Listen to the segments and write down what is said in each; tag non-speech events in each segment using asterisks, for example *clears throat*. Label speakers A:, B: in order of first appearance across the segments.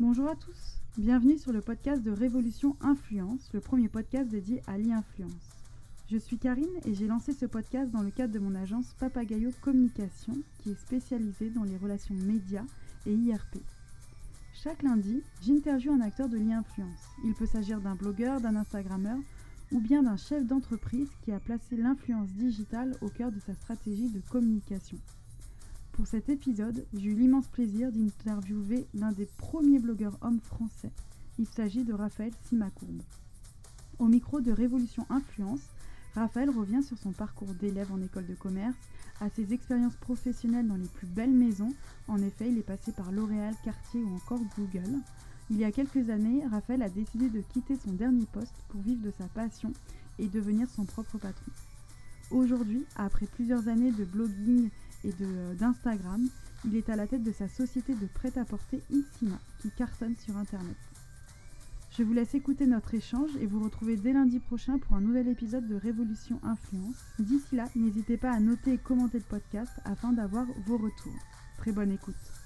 A: Bonjour à tous, bienvenue sur le podcast de Révolution Influence, le premier podcast dédié à l'e-influence. Je suis Karine et j'ai lancé ce podcast dans le cadre de mon agence Papagayo Communication qui est spécialisée dans les relations médias et IRP. Chaque lundi, j'interviewe un acteur de l'e-influence. Il peut s'agir d'un blogueur, d'un Instagrammeur ou bien d'un chef d'entreprise qui a placé l'influence digitale au cœur de sa stratégie de communication. Pour cet épisode, j'ai eu l'immense plaisir d'interviewer l'un des premiers blogueurs hommes français. Il s'agit de Raphaël Simacourbe. Au micro de Révolution Influence, Raphaël revient sur son parcours d'élève en école de commerce, à ses expériences professionnelles dans les plus belles maisons. En effet, il est passé par L'Oréal, Cartier ou encore Google. Il y a quelques années, Raphaël a décidé de quitter son dernier poste pour vivre de sa passion et devenir son propre patron. Aujourd'hui, après plusieurs années de blogging et euh, d'Instagram, il est à la tête de sa société de prêt-à-porter Insima, qui cartonne sur Internet. Je vous laisse écouter notre échange et vous retrouver dès lundi prochain pour un nouvel épisode de Révolution Influence. D'ici là, n'hésitez pas à noter et commenter le podcast afin d'avoir vos retours. Très bonne écoute.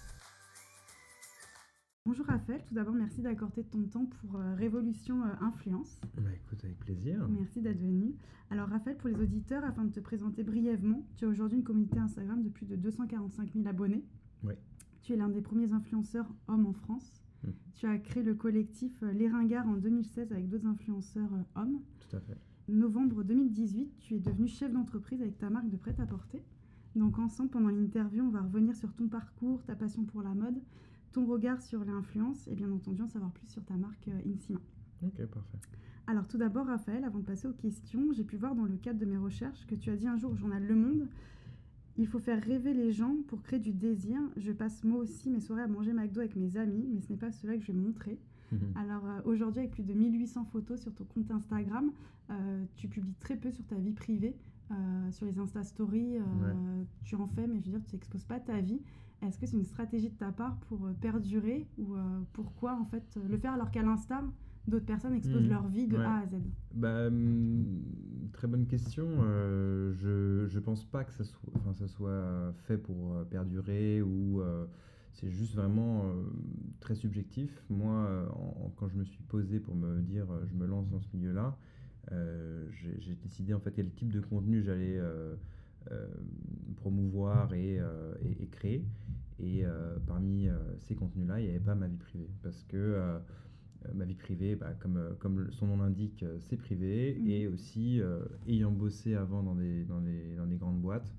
A: Bonjour Raphaël, tout d'abord merci d'accorder ton temps pour euh, Révolution euh, Influence.
B: Bah écoute, avec plaisir.
A: Merci d'être venu. Alors Raphaël, pour les auditeurs, afin de te présenter brièvement, tu as aujourd'hui une communauté Instagram de plus de 245 000 abonnés.
B: Oui.
A: Tu es l'un des premiers influenceurs hommes en France.
B: Mm.
A: Tu as créé le collectif euh, Les Ringards en 2016 avec d'autres influenceurs hommes.
B: Tout à fait.
A: Novembre 2018, tu es devenu chef d'entreprise avec ta marque de prêt-à-porter. Donc ensemble, pendant l'interview, on va revenir sur ton parcours, ta passion pour la mode, ton regard sur l'influence et bien entendu en savoir plus sur ta marque euh, Insima.
B: Ok, parfait.
A: Alors tout d'abord, Raphaël, avant de passer aux questions, j'ai pu voir dans le cadre de mes recherches que tu as dit un jour au journal Le Monde, il faut faire rêver les gens pour créer du désir. Je passe moi aussi mes soirées à manger McDo avec mes amis, mais ce n'est pas cela que je vais montrer.
B: Mhm.
A: Alors euh, aujourd'hui, avec plus de 1800 photos sur ton compte Instagram, euh, tu publies très peu sur ta vie privée. euh, sur les Insta Stories, tu en fais, mais je veux dire, tu n'exposes pas ta vie. Est-ce que c'est une stratégie de ta part pour euh, perdurer ou euh, pourquoi en fait euh, le faire alors qu'à l'instar, d'autres personnes exposent
B: Mhm.
A: leur vie de
B: Ouais.
A: A à Z?
B: Bah, hum, très bonne question. Euh, je, je pense pas que ça soit, enfin, ça soit fait pour perdurer ou euh, c'est juste vraiment euh, très subjectif. Moi, en- quand je me suis posé pour me dire je me lance dans ce milieu-là, j'ai décidé en fait quel type de contenu j'allais promouvoir et, et- et créer. Et euh, parmi euh, ces contenus-là, il n'y avait pas ma vie privée parce que euh, ma vie privée, bah, comme, comme son nom l'indique, c'est privé.
A: Mhm.
B: Et aussi, euh, ayant bossé avant dans des, dans des, dans des grandes boîtes,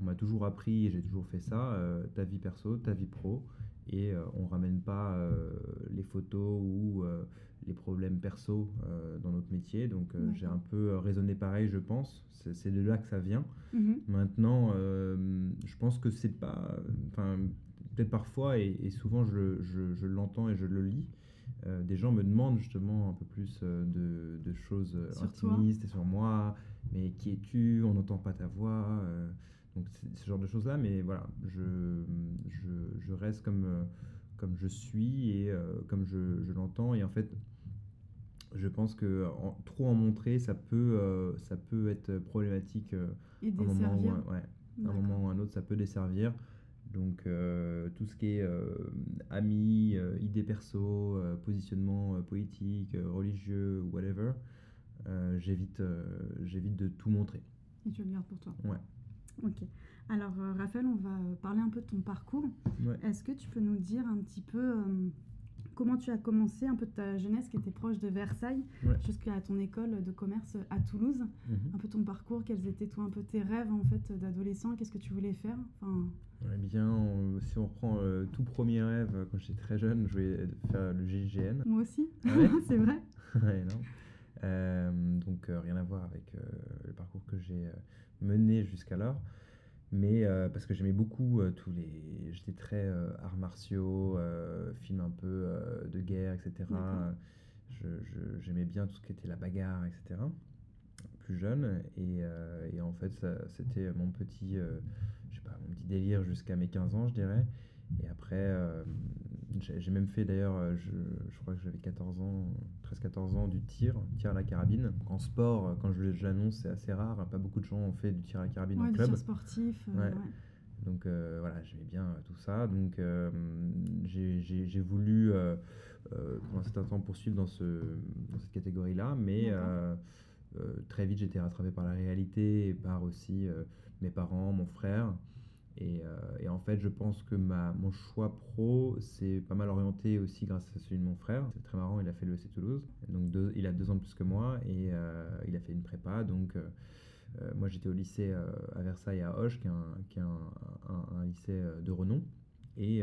B: on m'a toujours appris, et j'ai toujours fait ça, euh, ta vie perso, ta vie pro. Et euh, on ramène pas euh, les photos ou euh, les problèmes perso dans notre métier. Donc j'ai un peu raisonné pareil, je pense. C'est de là que ça vient.
A: Mhm.
B: Maintenant, je pense que c'est pas. Enfin, peut-être parfois, et, et souvent je, je- je l'entends et je le lis, euh, des gens me demandent justement un peu plus euh, de, de choses
A: Sur toi.
B: intimistes et sur moi. Mais qui es-tu? On n'entend pas ta voix. euh, donc, c'est ce genre de choses-là. Mais voilà, je, je, je reste comme, euh, comme je suis et euh, comme je, je l'entends. Et en fait. Je pense que en- trop en montrer, ça peut, euh, ça peut être problématique euh,
A: Et
B: un moment, ou un- ouais, un moment ou un autre, ça peut desservir. Donc, tout ce qui est amis, idées perso, positionnement politique, religieux, whatever, j'évite j'évite de tout montrer.
A: Et tu le gardes pour toi.
B: Ouais.
A: Ok. Alors euh, Raphaël, on va euh, parler un peu de ton parcours.
B: Ouais.
A: Est-ce que tu peux nous dire un petit peu euh, comment tu as commencé, un peu de ta jeunesse qui était proche de Versailles,
B: Ouais.
A: jusqu'à ton école de commerce à Toulouse
B: Mhm.
A: Un peu ton parcours, quels étaient toi un peu tes rêves en fait d'adolescent Qu'est-ce que tu voulais faire enfin,
B: Eh bien, on- si on reprend le tout premier rêve, euh, quand j'étais très jeune, je voulais faire le GIGN.
A: Moi aussi,
B: Ah ouais *laughs*
A: c'est vrai. *laughs*
B: Non. Euh, donc euh, rien à voir avec euh, le parcours que j'ai euh, mené jusqu'alors. Mais euh, parce que j'aimais beaucoup euh, tous les... J'étais très euh, arts martiaux, films un peu de guerre, etc. J'aimais bien tout ce qui était la bagarre, etc. Plus jeune. Et, et en fait, c'était mon petit, je sais pas, mon petit délire jusqu'à mes 15 ans, je dirais. Et après, euh, j'ai même fait d'ailleurs, euh, je, je crois que j'avais 14 ans, 13-14 ans, du tir, tir à la carabine. Donc en sport, euh, quand je l'annonce, c'est assez rare. Pas beaucoup de gens ont fait du tir à la carabine
A: Ouais,
B: en club.
A: tir sportif. euh,
B: Ouais.
A: ouais.
B: Donc euh, voilà, j'aimais bien tout ça. Donc euh, j'ai- voulu euh, pendant un certain temps poursuivre dans, ce, dans cette catégorie-là, mais très vite j'étais rattrapé par la réalité et par aussi mes parents, mon frère. Et, euh, et en fait, je pense que ma, mon choix pro s'est pas mal orienté aussi grâce à celui de mon frère. C'est très marrant, il a fait le EC Toulouse. Donc deux- il a deux ans de plus que moi et euh, il a fait une prépa. Donc euh, moi j'étais au lycée à Versailles à Hoche, qui est un, qui est un, un- un lycée de renom. Et,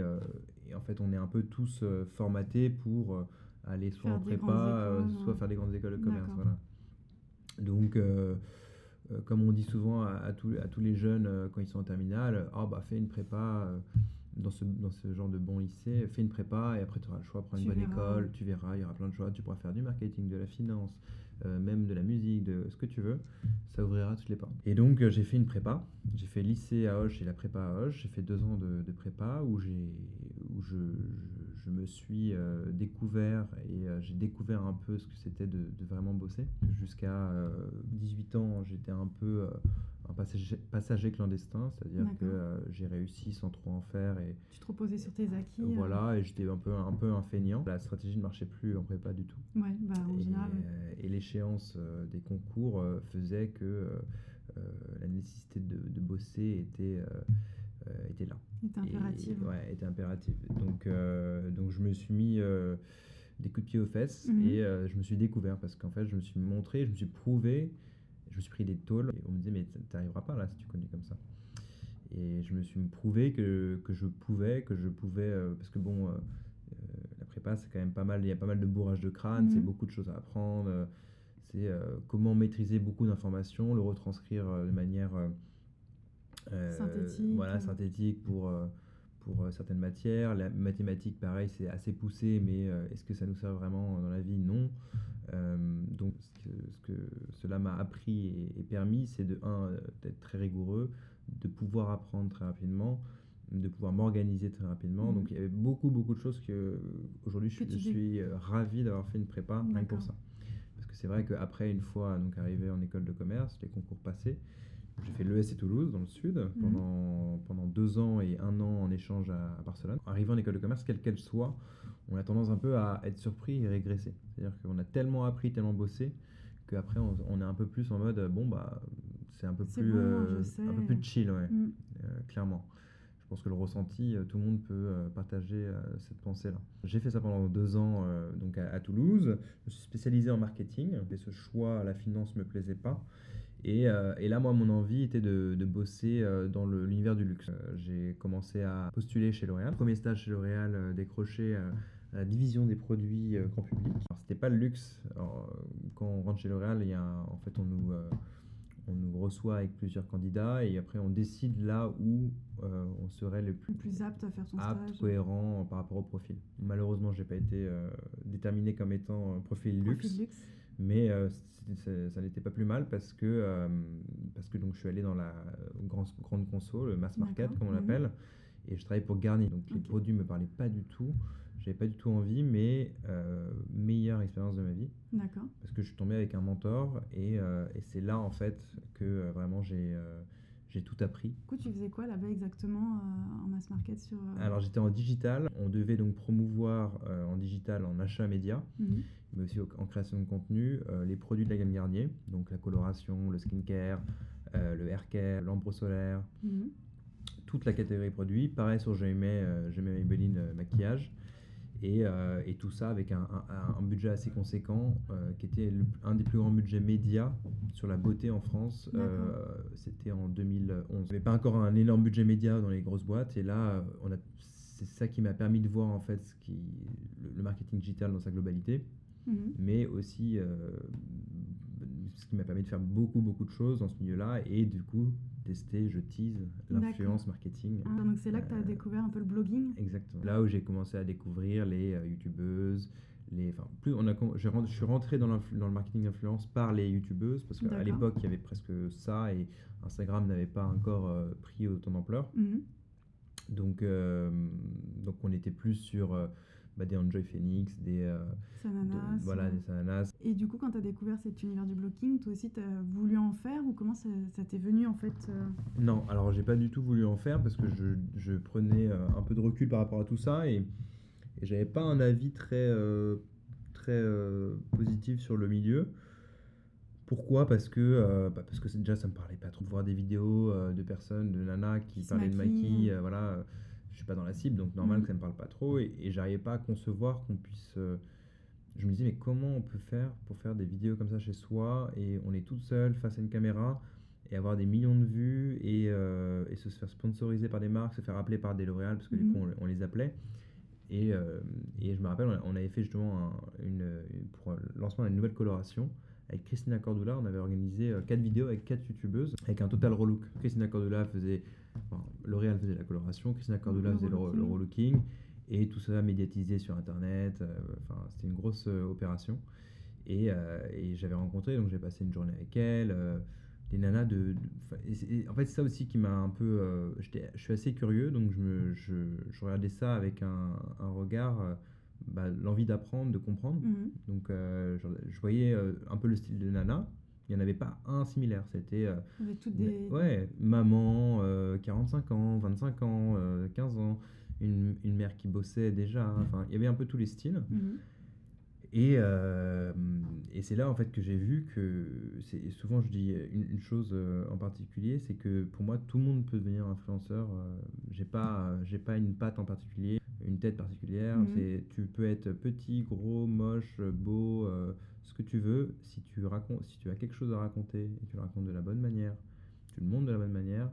B: et en fait, on est un peu tous formatés pour aller soit
A: Faire
B: en prépa,
A: écoles,
B: soit
A: ouais.
B: faire des grandes écoles de commerce. Voilà. Donc, euh, comme on dit souvent à, à tous, à tous les jeunes euh, quand ils sont en terminale, ah bah fais une prépa euh, dans, ce, dans ce genre de bon lycée, fais une prépa et après tu auras le choix, prends une
A: Tu
B: bonne
A: verras,
B: école, tu verras, il y aura plein de choix, tu pourras faire du marketing, de la finance, euh, même de la musique, de ce que tu veux, ça ouvrira toutes les portes. Et donc euh, j'ai fait une prépa, j'ai fait lycée à Hoche et la prépa à Hoche, j'ai fait deux ans de, de prépa où, j'ai, où je, je, je me suis euh, découvert et euh, j'ai découvert un peu ce que c'était de, de vraiment bosser. Jusqu'à euh, 18 ans, j'étais un peu euh, un passager, passager clandestin, c'est-à-dire que euh, j'ai réussi sans trop en faire et
A: Tu te reposais sur tes acquis. euh,
B: voilà, et j'étais un peu, un peu un feignant. La stratégie ne marchait plus en prépa du tout.
A: Ouais, bah en
B: Et,
A: général.
B: euh, et l'échéance euh, des concours euh, faisait que euh, euh, la nécessité de, de bosser était, euh, euh, était là.
A: Était
B: Et- ouais, était impérative. Donc, euh, donc je me suis mis euh, des coups de pied aux fesses
A: Mhm.
B: et euh, je me suis découvert parce qu'en fait je me suis montré, je me suis prouvé, je me suis pris des tôles et on me disait mais t'arriveras pas là si tu continues comme ça. Et je me suis prouvé que, que je pouvais, que je pouvais, euh, parce que bon, euh, euh, la prépa c'est quand même pas mal, il y a pas mal de bourrage de crâne, c'est
A: Mhm.
B: beaucoup de choses à apprendre, euh, c'est euh, comment maîtriser beaucoup d'informations, le retranscrire euh, de manière euh, euh,
A: Synthétique,
B: voilà,
A: euh.
B: synthétique pour, euh, pour euh, certaines matières. La mathématique, pareil, c'est assez poussé, mais euh, est-ce que ça nous sert vraiment dans la vie? Non. Euh, donc, ce que, ce que cela m'a appris et, permis, c'est de, un, euh, d'être très rigoureux, de pouvoir apprendre très rapidement, de pouvoir m'organiser très rapidement.
A: Mhm.
B: Donc, il y avait beaucoup, beaucoup de choses que aujourd'hui, je, suis euh, ravi d'avoir fait une prépa, rien pour ça. Parce que c'est vrai qu'après, une fois donc, arrivé en école de commerce, les concours passés, j'ai fait l'ESC Toulouse dans le sud
A: Mhm.
B: pendant, pendant deux ans et un an en échange à, à Barcelone. Arrivé en école de commerce, quelle qu'elle soit, on a tendance un peu à être surpris et régresser. C'est-à-dire qu'on a tellement appris, tellement bossé, qu'après on, on est un peu plus en mode bon bah c'est un peu plus
A: bon,
B: euh, un peu plus chill ouais,
A: Mm.
B: euh, clairement. Je pense que le ressenti, euh, tout le monde peut partager euh, cette pensée-là. J'ai fait ça pendant deux ans donc à, à Toulouse. Je me suis spécialisé en marketing, mais ce choix à la finance me plaisait pas. Et, euh, et là, moi, mon envie était de, de bosser euh, dans le- l'univers du luxe. Euh, J'ai commencé à postuler chez L'Oréal. Premier stage chez L'Oréal décroché à la division des produits grand public. Alors, C'était pas le luxe. Alors, quand on rentre chez L'Oréal, il y a un- en fait, on nous, on nous reçoit avec plusieurs candidats et après on décide là où euh, on serait le plus
A: Le plus apte à faire
B: apte,
A: stage.
B: cohérent par rapport au profil. Malheureusement, j'ai pas été euh, déterminé comme étant un profil luxe.
A: Profil luxe.
B: Mais euh, ça n'était pas plus mal parce que, euh, parce que donc, je suis allé dans la grande, grande conso, le mass market comme on
A: mhm.
B: l'appelle, et je travaillais pour Garnier. Donc les produits me parlaient pas du tout, j'avais pas du tout envie, mais euh, meilleure expérience de ma vie
A: D'accord.
B: parce que je suis tombé avec un mentor et, et c'est là en fait que vraiment j'ai j'ai tout appris.
A: Du coup, tu faisais quoi là-bas exactement euh, en mass market sur. euh,
B: Alors j'étais en digital, on devait donc promouvoir euh, en digital, en achat média,
A: mhm.
B: mais aussi au- en création de contenu, les produits de la gamme Garnier, donc la coloration, le skincare, le haircare, l'ambre solaire,
A: Mhm.
B: toute la catégorie produits. Pareil sur m'aimais Maybelline maquillage. Et, euh, et tout ça avec un, un- un budget assez conséquent, euh, qui était le- un des plus grands budgets médias sur la beauté en France. Euh, C'était en 2011. Il n'y avait pas encore un énorme budget média dans les grosses boîtes. Et là, c'est ça qui m'a permis de voir en fait ce qui, le, le marketing digital dans sa globalité
A: Mhm.
B: mais aussi ce qui m'a permis de faire beaucoup beaucoup de choses dans ce milieu-là et du coup tester, je tease l'influence marketing.
A: Ah, donc c'est là que tu as
B: Euh,
A: découvert un peu le blogging.
B: Exactement. Là où j'ai commencé à découvrir les euh, youtubeuses, les, enfin, plus on a, je suis rentré dans, le marketing influence par les youtubeuses parce qu'à l'époque il y avait presque ça et Instagram n'avait pas encore euh, pris autant d'ampleur.
A: Mhm.
B: Donc, euh, donc on était plus sur euh, bah, des Enjoy Phoenix, des, euh,
A: Sananas.
B: de- voilà,
A: ouais.
B: des Sananas.
A: Et du coup, quand tu as découvert cet univers du blocking, toi aussi, tu as voulu en faire ou comment ça, ça t'est venu en fait euh,
B: Non, alors j'ai pas du tout voulu en faire parce que je, je prenais euh, un peu de recul par rapport à tout ça et, et j'avais pas un avis très, très positif sur le milieu. Pourquoi? Parce que, euh, bah, parce que déjà ça me parlait pas trop de voir des vidéos euh, de personnes, de nanas qui parlaient de maquille, euh, voilà, je suis pas dans la cible donc normal
A: Mhm.
B: que ça me parle pas trop et, et j'arrivais pas à concevoir qu'on puisse. euh, je me disais mais comment on peut faire pour faire des vidéos comme ça chez soi et on est toute seule face à une caméra et avoir des millions de vues et, euh, et se faire sponsoriser par des marques, se faire appeler par des L'Oréal parce que du
A: Mhm.
B: coup on, on les appelait. Et, euh, et je me rappelle, on avait fait justement un- une, une- pour le lancement d'une nouvelle coloration avec Christina Cordula. On avait organisé quatre vidéos avec quatre youtubeuses avec un total relook. Christina Cordula faisait, enfin, L'Oréal faisait la coloration, Christina Cordula
A: Le
B: faisait le, le
A: relooking.
B: relooking et tout ça médiatisé sur internet. euh, Enfin, c'était une grosse euh, opération. Et, euh, et j'avais rencontré, donc j'ai passé une journée avec elle. des nanas de. de- enfin, et c'est- et en fait, c'est ça aussi qui m'a un peu. euh, je suis assez curieux, donc je, me, je, je regardais ça avec un, un regard, euh, bah, l'envie d'apprendre, de comprendre.
A: Mhm.
B: Donc euh, je, je voyais un peu le style de nana. Il n'y en avait pas un similaire. C'était. euh,
A: des.
B: Ouais, maman, euh, 45 ans, 25 ans, euh, 15 ans, une, une mère qui bossait déjà. Enfin, il y avait un peu tous les styles.
A: Mhm.
B: Et, euh, et c'est là en fait que j'ai vu que c'est souvent je dis une, une chose euh, en particulier, c'est que pour moi tout le monde peut devenir influenceur. euh, j'ai pas j'ai pas une patte en particulier, une tête particulière.
A: Mhm.
B: C'est tu peux être petit, gros, moche, beau, euh, ce que tu veux. Si tu racontes, si tu as quelque chose à raconter et tu le racontes de la bonne manière, tu le montres de la bonne manière,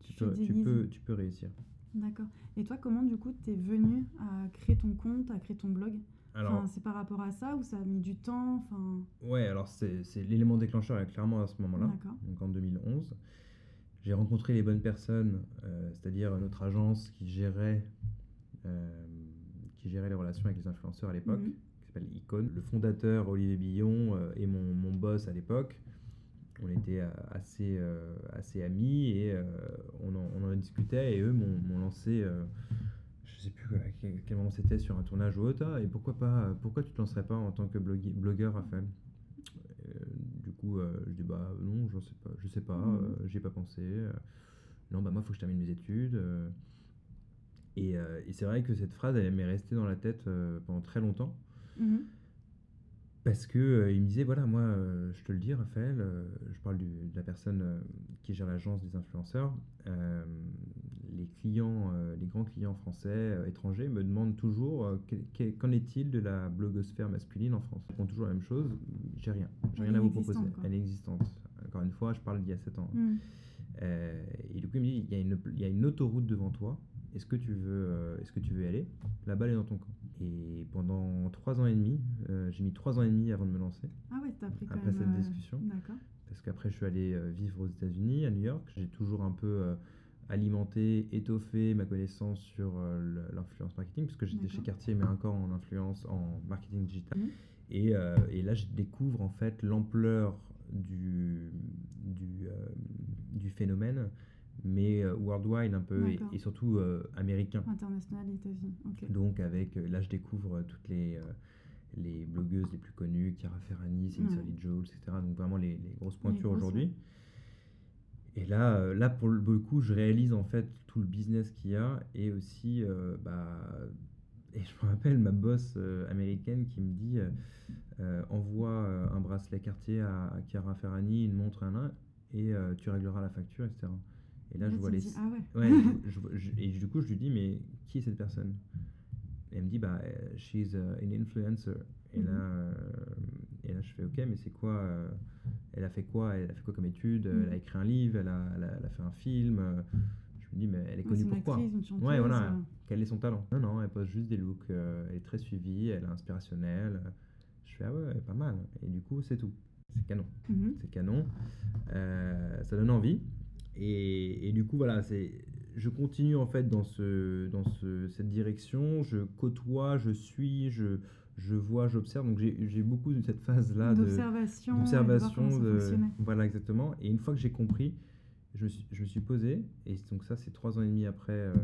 B: tu
A: Tu
B: peux tu peux tu peux réussir.
A: D'accord. Et toi, comment du coup t'es venu à créer ton compte, à créer ton blog? Enfin, C'est par rapport à ça ou ça a mis du temps? Enfin...
B: Ouais, alors c'est c'est l'élément déclencheur est clairement à ce moment-là,
A: D'accord.
B: donc en 2011. J'ai rencontré les bonnes personnes, euh, c'est-à-dire notre agence qui gérait, euh, qui gérait les relations avec les influenceurs à l'époque,
A: Mhm.
B: S'appelle Icon. Le fondateur Olivier Billon euh, et mon, mon boss à l'époque, on était euh, assez, euh, assez amis et euh, on, en, on en discutait et eux m'ont lancé, euh, je sais plus à quel, moment c'était, sur un tournage ou autre, et pourquoi pas, pourquoi tu te lancerais pas en tant que blogueur, Raphaël? Euh, Du coup, euh, je dis bah non, je sais pas, je sais pas,
A: Mhm.
B: euh, j'y ai pas pensé. euh, non, bah moi, faut que je termine mes études. euh, et euh, et c'est vrai que cette phrase, elle m'est restée dans la tête euh, pendant très longtemps.
A: Mhm.
B: Parce que euh, il me disait voilà moi euh, je te le dis Raphaël euh, je parle du- de la personne qui gère l'agence des influenceurs les clients les grands clients français étrangers me demandent toujours que- que- qu'en est-il de la blogosphère masculine en France? Ils font toujours la même chose j'ai rien j'ai rien à vous proposer
A: quoi.
B: elle est existante encore une fois je parle d'il y a 7 ans
A: Mhm.
B: et du coup, il me dit il y, a une, il y a une autoroute devant toi. Est-ce que tu veux, est-ce que tu veux y aller? La balle est dans ton camp. Et pendant trois ans et demi, euh, j'ai mis trois ans et demi avant de me lancer,
A: Ah ouais, t'as pris quand
B: Après
A: même...
B: cette
A: euh,
B: discussion.
A: D'accord.
B: parce qu'après je suis allé euh, vivre aux États-Unis, à New York. J'ai toujours un peu alimenté, étoffé ma connaissance sur l'influence marketing, parce que j'étais chez Cartier, mais encore en influence, en marketing digital.
A: Mhm.
B: Et, euh, et là, je découvre en fait l'ampleur du, du, euh, du phénomène, mais euh, worldwide un peu, et, surtout euh, américain.
A: International, États-Unis.
B: Donc avec, euh, là, je découvre toutes les, les blogueuses les plus connues, Chiara Ferrani, Cynthia
A: Ouais.
B: Jones, etc. Donc vraiment les, les grosses pointures aujourd'hui. Et là, là pour le, coup, je réalise en fait tout le business qu'il y a et aussi, euh, bah, et je me rappelle ma boss euh, américaine qui me dit euh, envoie un bracelet Cartier à, à Chiara Ferrani, une montre, un nain, et tu régleras la facture, etc. Et là,
A: Là,
B: je vois les.
A: dis, ah ouais.
B: Ouais, je- *laughs* je vois- je- et du coup, je lui dis, mais qui est cette personne? Et elle me dit, bah, euh, she's uh, an influencer. Et,
A: Mhm.
B: là, euh, et là, je fais, ok, mais c'est quoi euh, Elle a fait quoi? Elle a fait quoi comme étude?
A: Mhm.
B: Elle a écrit un livre, elle a, elle a- elle a fait un film. euh, Je me dis, mais elle est connue
A: une chanteuse.
B: Ouais, voilà.
A: euh,
B: Quel est son talent? Non, non, elle pose juste des looks. euh, elle est très suivie, elle est inspirationnelle. Je fais, ah ouais, pas mal. Et du coup, c'est tout. C'est canon
A: mhm.
B: c'est canon. Euh, ça donne envie. Et, et du coup, voilà, c'est, je continue en fait dans, ce, dans ce, cette direction. Je côtoie, je suis, je, je vois, j'observe. Donc j'ai, j'ai beaucoup de cette phase-là
A: D'observation. de
B: d'observation. de-. Voilà, exactement. Et une fois que j'ai compris, je me suis, je me suis posé. Et donc ça, c'est trois ans et demi après euh,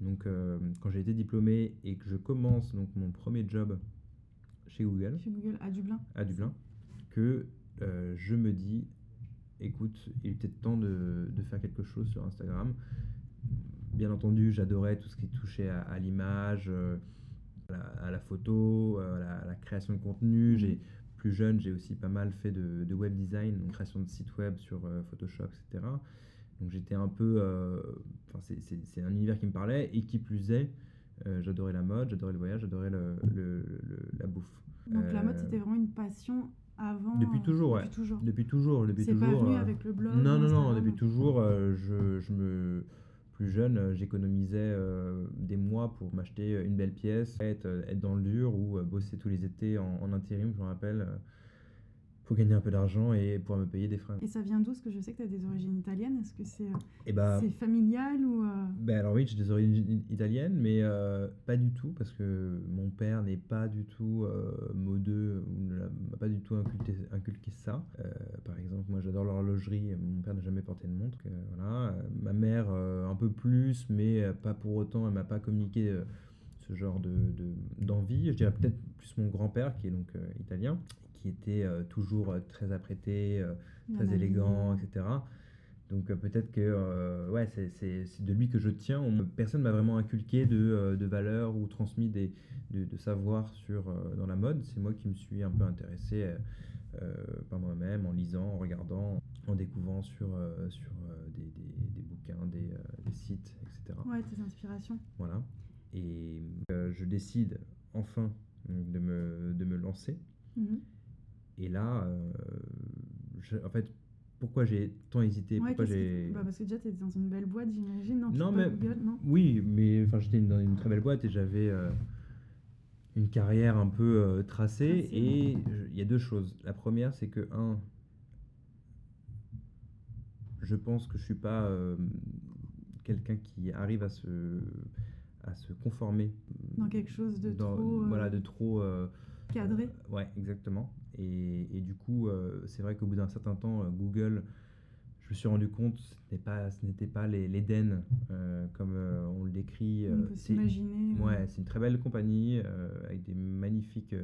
B: Donc, euh, quand j'ai été diplômé et que je commence donc mon premier job chez Google,
A: Chez Google, à Dublin.
B: à Dublin, que euh, je me dis, écoute, il est peut-être temps de, de faire quelque chose sur Instagram. Bien entendu, j'adorais tout ce qui touchait à, à l'image, euh, à, la, à la photo, euh, à la, à la création de contenu. J'ai plus jeune, j'ai aussi pas mal fait de, de web design, donc création de sites web sur euh, Photoshop, etc. Donc j'étais un peu, enfin c'est- un univers qui me parlait et qui plus est, euh, j'adorais la mode, j'adorais le voyage, j'adorais le, le- le- la bouffe.
A: Donc la mode, c'était vraiment une passion avant.
B: Depuis
A: euh,
B: toujours, ouais.
A: Depuis toujours.
B: Depuis toujours, depuis
A: C'est
B: toujours.
A: pas venu
B: euh,
A: avec le blog.
B: non, non, non, depuis toujours, euh, je, je me. Plus jeune, j'économisais euh, des mois pour m'acheter une belle pièce, être, être dans le dur ou bosser tous les étés en, en intérim, je me rappelle, pour gagner un peu d'argent et pouvoir me payer des fringues.
A: Et ça vient d'où? Parce que je sais que tu as des origines italiennes. Est-ce que c'est euh,
B: Et bah,
A: familial ou. euh,
B: ben alors oui, j'ai des origines italiennes, mais euh, pas du tout, parce que mon père n'est pas du tout euh, modeux, ou ne m'a pas du tout inculqué, inculqué ça. Par exemple, moi j'adore l'horlogerie, mon père n'a jamais porté de montre. voilà. Ma mère un peu plus, mais pas pour autant, elle m'a pas communiqué ce genre de, de- d'envie. Je dirais peut-être plus mon grand-père, qui est donc euh, italien, qui était euh, toujours euh, très apprêté, euh, très élégant, etc. Donc euh, peut-être que euh, ouais, c'est, de lui que je tiens. On, personne m'a vraiment inculqué de, euh, de valeurs ou transmis des, de, de savoir sur, dans la mode. C'est moi qui me suis un peu intéressé par moi-même, en lisant, en regardant, en découvrant sur, sur des, des- des bouquins, des, des sites, etc.
A: Ouais, tes inspirations.
B: Voilà. Et je décide enfin de me, de me lancer.
A: Mhm.
B: Et là, euh, je- en fait, pourquoi j'ai tant hésité
A: Ouais,
B: Pourquoi j'ai...
A: que- bah, parce que déjà, tu es dans une belle boîte, j'imagine. Non,
B: mais-
A: Google, non?
B: Oui, mais enfin, j'étais dans une très belle boîte et j'avais euh, une carrière un peu euh, tracée. Et il y a deux choses. La première, c'est que, un, je pense que je suis pas euh, quelqu'un qui arrive à se, à se conformer
A: Dans quelque chose de
B: dans-
A: trop,
B: Voilà, de trop.
A: Cadré.
B: ouais, exactement. Et, et du coup, euh, c'est vrai qu'au bout d'un certain temps, euh, Google, je me suis rendu compte, ce n'était pas, ce n'était pas l'Éden euh, comme on le décrit.
A: On peut s'imaginer.
B: ouais, c'est une très belle compagnie avec des magnifiques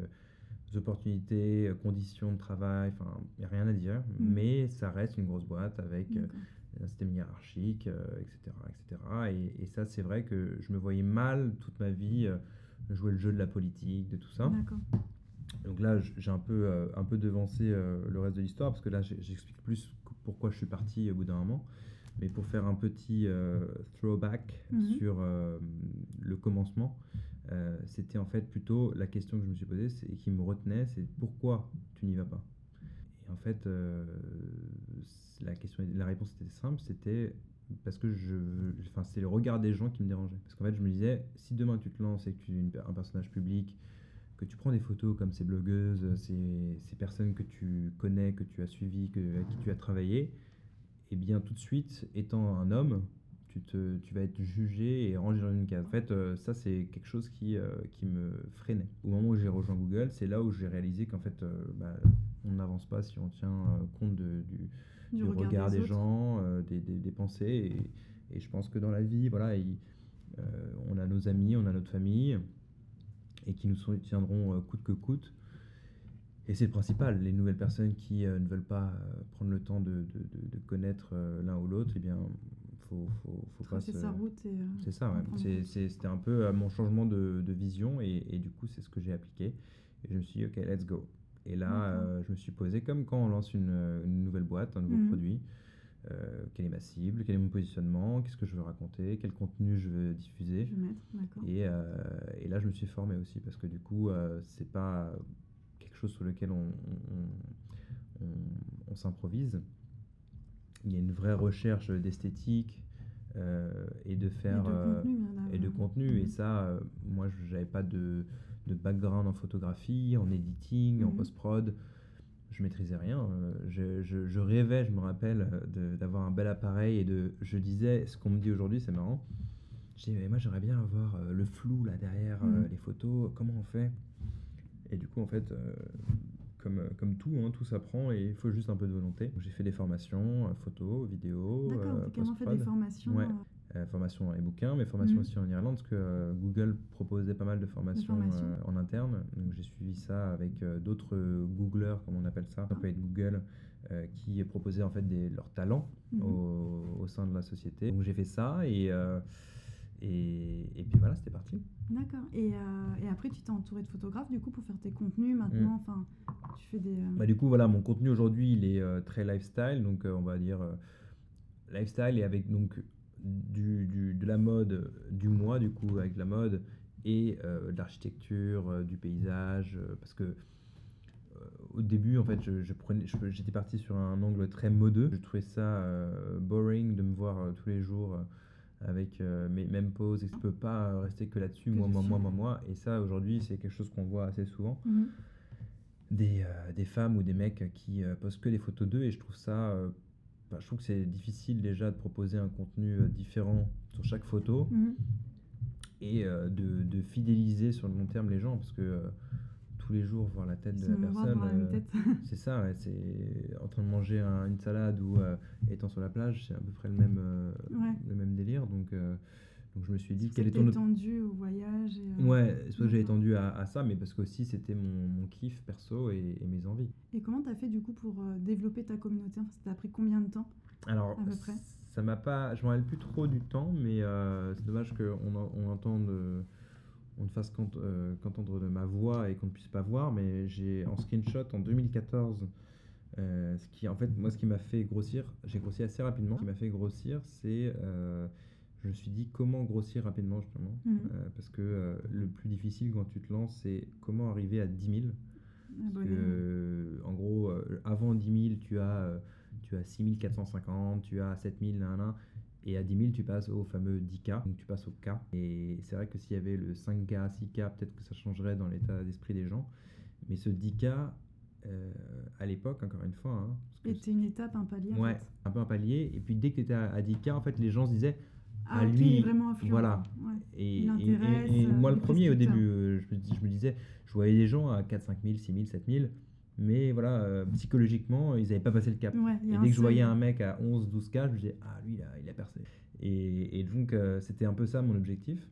B: opportunités, conditions de travail. Enfin, il n'y a rien à dire.
A: Mm.
B: Mais ça reste une grosse boîte avec euh, un système hiérarchique, euh, etc., etc. Et, et ça, c'est vrai que je me voyais mal toute ma vie euh, jouer le jeu de la politique, de tout ça. Donc là, j'ai un peu, euh, un peu devancé euh, le reste de l'histoire, parce que là, j'explique plus qu- pourquoi je suis parti au bout d'un moment. Mais pour faire un petit euh, throwback
A: Mhm.
B: sur le commencement, c'était en fait plutôt la question que je me suis posée et qui me retenait, c'est pourquoi tu n'y vas pas? Et en fait, la, question, la réponse était simple, c'était parce que je, enfin, c'est le regard des gens qui me dérangeait. Parce qu'en fait, je me disais, si demain tu te lances et que tu es une un personnage public, que tu prends des photos comme ces blogueuses, ces, ces personnes que tu connais, que tu as suivies, que, avec qui tu as travaillé, et bien tout de suite, étant un homme, tu, te, tu vas être jugé et rangé dans une case. En fait, euh, ça, c'est quelque chose qui, euh, qui me freinait. Au moment où j'ai rejoint Google, c'est là où j'ai réalisé qu'en fait, euh, bah, on n'avance pas si on tient compte de- du,
A: Du
B: du regard, des, gens, des, des- des pensées. Et, et je pense que dans la vie, voilà, il- on a nos amis, on a notre famille, et qui nous soutiendront euh, coûte que coûte. Et c'est le principal. Les nouvelles personnes qui euh, ne veulent pas euh, prendre le temps de, de- de- de connaître l'un ou l'autre, eh bien, faut, faut, faut pas
A: Tracer
B: se-
A: sa route et.
B: c'est ça, ouais. C'était un peu mon changement de, de vision et, et du coup, c'est ce que j'ai appliqué. Et je me suis dit, ok, let's go. Et là, je me suis posé comme quand on lance une, une nouvelle boîte, un nouveau
A: Mhm.
B: produit. Euh, quelle est ma cible? Quel est mon positionnement? Qu'est-ce que je veux raconter? Quel contenu je veux diffuser?
A: Je vais mettre, d'accord.
B: et, euh, et là, je me suis formé aussi parce que du coup, euh, c'est pas quelque chose sur lequel on, on- on- on s'improvise. Il y a une vraie recherche d'esthétique euh, et de
A: Et
B: faire
A: de contenu, bien
B: et de contenu. Et ça, moi, je- j'avais pas de, de background en photographie, en editing, en
A: Mhm.
B: post-prod. Je maîtrisais rien. Euh, Je, je- je rêvais, je me rappelle, euh, d'avoir un bel appareil et de. Je disais, ce qu'on me dit aujourd'hui, c'est marrant. Je dis, mais moi, j'aimerais bien avoir euh, le flou là derrière
A: Mhm.
B: les photos. Comment on fait? Et du coup, en fait. euh, comme, comme tout, hein, tout s'apprend et il faut juste un peu de volonté. J'ai fait des formations, photos, vidéos,
A: D'accord,
B: euh,
A: t'as carrément fait des formations.
B: Ouais.
A: Euh,
B: formation et bouquins, mais formation
A: Mhm.
B: aussi en Irlande, parce que euh, Google proposait pas mal de formations, euh, en interne. Donc j'ai suivi ça avec d'autres Googlers, comme on appelle ça, être Google, qui proposaient en fait des, leurs talents
A: Mhm.
B: au, au sein de la société. Donc j'ai fait ça et, et, et puis voilà, c'était parti.
A: D'accord. Et, et après, tu t'es entouré de photographes du coup pour faire tes contenus maintenant? Enfin, tu fais des.
B: Bah, du coup, voilà, mon contenu aujourd'hui, il est très lifestyle, donc on va dire lifestyle et avec donc du, du- de la mode euh, du mois, du coup, avec la mode et euh, de l'architecture, euh, du paysage, euh, parce que au début, en fait, je, je prenais, j'étais parti sur un angle très modeux. Je trouvais ça boring de me voir tous les jours. avec mes mêmes poses, et je peux pas rester que là-dessus, moi, moi, moi, moi, moi. Et ça, aujourd'hui, c'est quelque chose qu'on voit assez souvent
A: mhm.
B: des, des femmes ou des mecs qui postent que des photos d'eux et je trouve ça bah, je trouve que c'est difficile déjà de proposer un contenu euh, différent sur chaque photo
A: Mhm.
B: et euh, de, de fidéliser sur le long terme les gens parce que euh, tous les jours voir la tête
A: Ils
B: de la personne euh, *laughs* c'est ça ouais, c'est en train de manger un- une salade ou étant sur la plage c'est à peu près le même
A: Ouais.
B: le même délire donc donc je me suis dit quel est
A: que
B: ton
A: t'es tendu au voyage. Et, euh,
B: Ouais, c'est que j'ai étendu à, à ça, mais parce qu'aussi c'était mon, mon kiff perso et, et mes envies.
A: Et comment t'as fait du coup pour euh, développer ta communauté? Enfin, Ça t'a pris combien de temps
B: Alors,
A: À peu près?
B: ça m'a pas. Je m'en rappelle plus trop du temps, mais euh, c'est dommage qu'on en- on entende. on ne fasse qu'ent- euh, qu'entendre de ma voix et qu'on ne puisse pas voir, mais j'ai en screenshot en 2014. euh, ce qui, en fait, moi, ce qui m'a fait grossir, j'ai grossi assez rapidement. Ce qui m'a fait grossir, c'est. Je me suis dit comment grossir rapidement, justement.
A: Mhm.
B: Euh, parce que euh, le plus difficile quand tu te lances, c'est comment arriver à 10 000. Parce que, euh, en gros, avant 10 000, tu as, tu as 6 450, tu as 7 000, nan, nan, et à 10 000, tu passes au fameux 10K, donc tu passes au K. Et c'est vrai que s'il y avait le 5K, 6K, peut-être que ça changerait dans l'état d'esprit des gens. Mais ce 10K, euh, à l'époque, encore une fois, hein,
A: t'es une étape, un palier. en
B: ouais,
A: fait.
B: un peu un palier. Et puis dès que tu étais à 10K, en fait, les gens se disaient,
A: Ah,
B: à
A: ok,
B: lui,
A: il est vraiment influent.
B: voilà.
A: Ouais.
B: et,
A: Il
B: et- et-
A: euh,
B: moi, le
A: est
B: premier, au début, euh, je me, dis- je me disais, je voyais des gens à 4, 5 000, 6 000, 7 000, mais voilà, euh, psychologiquement, ils n'avaient pas passé le cap.
A: Ouais,
B: Et
A: a
B: dès que je voyais un mec à 11, 12 K, je me disais, ah, lui, là, il a percé. Et, et donc, euh, c'était un peu ça mon objectif.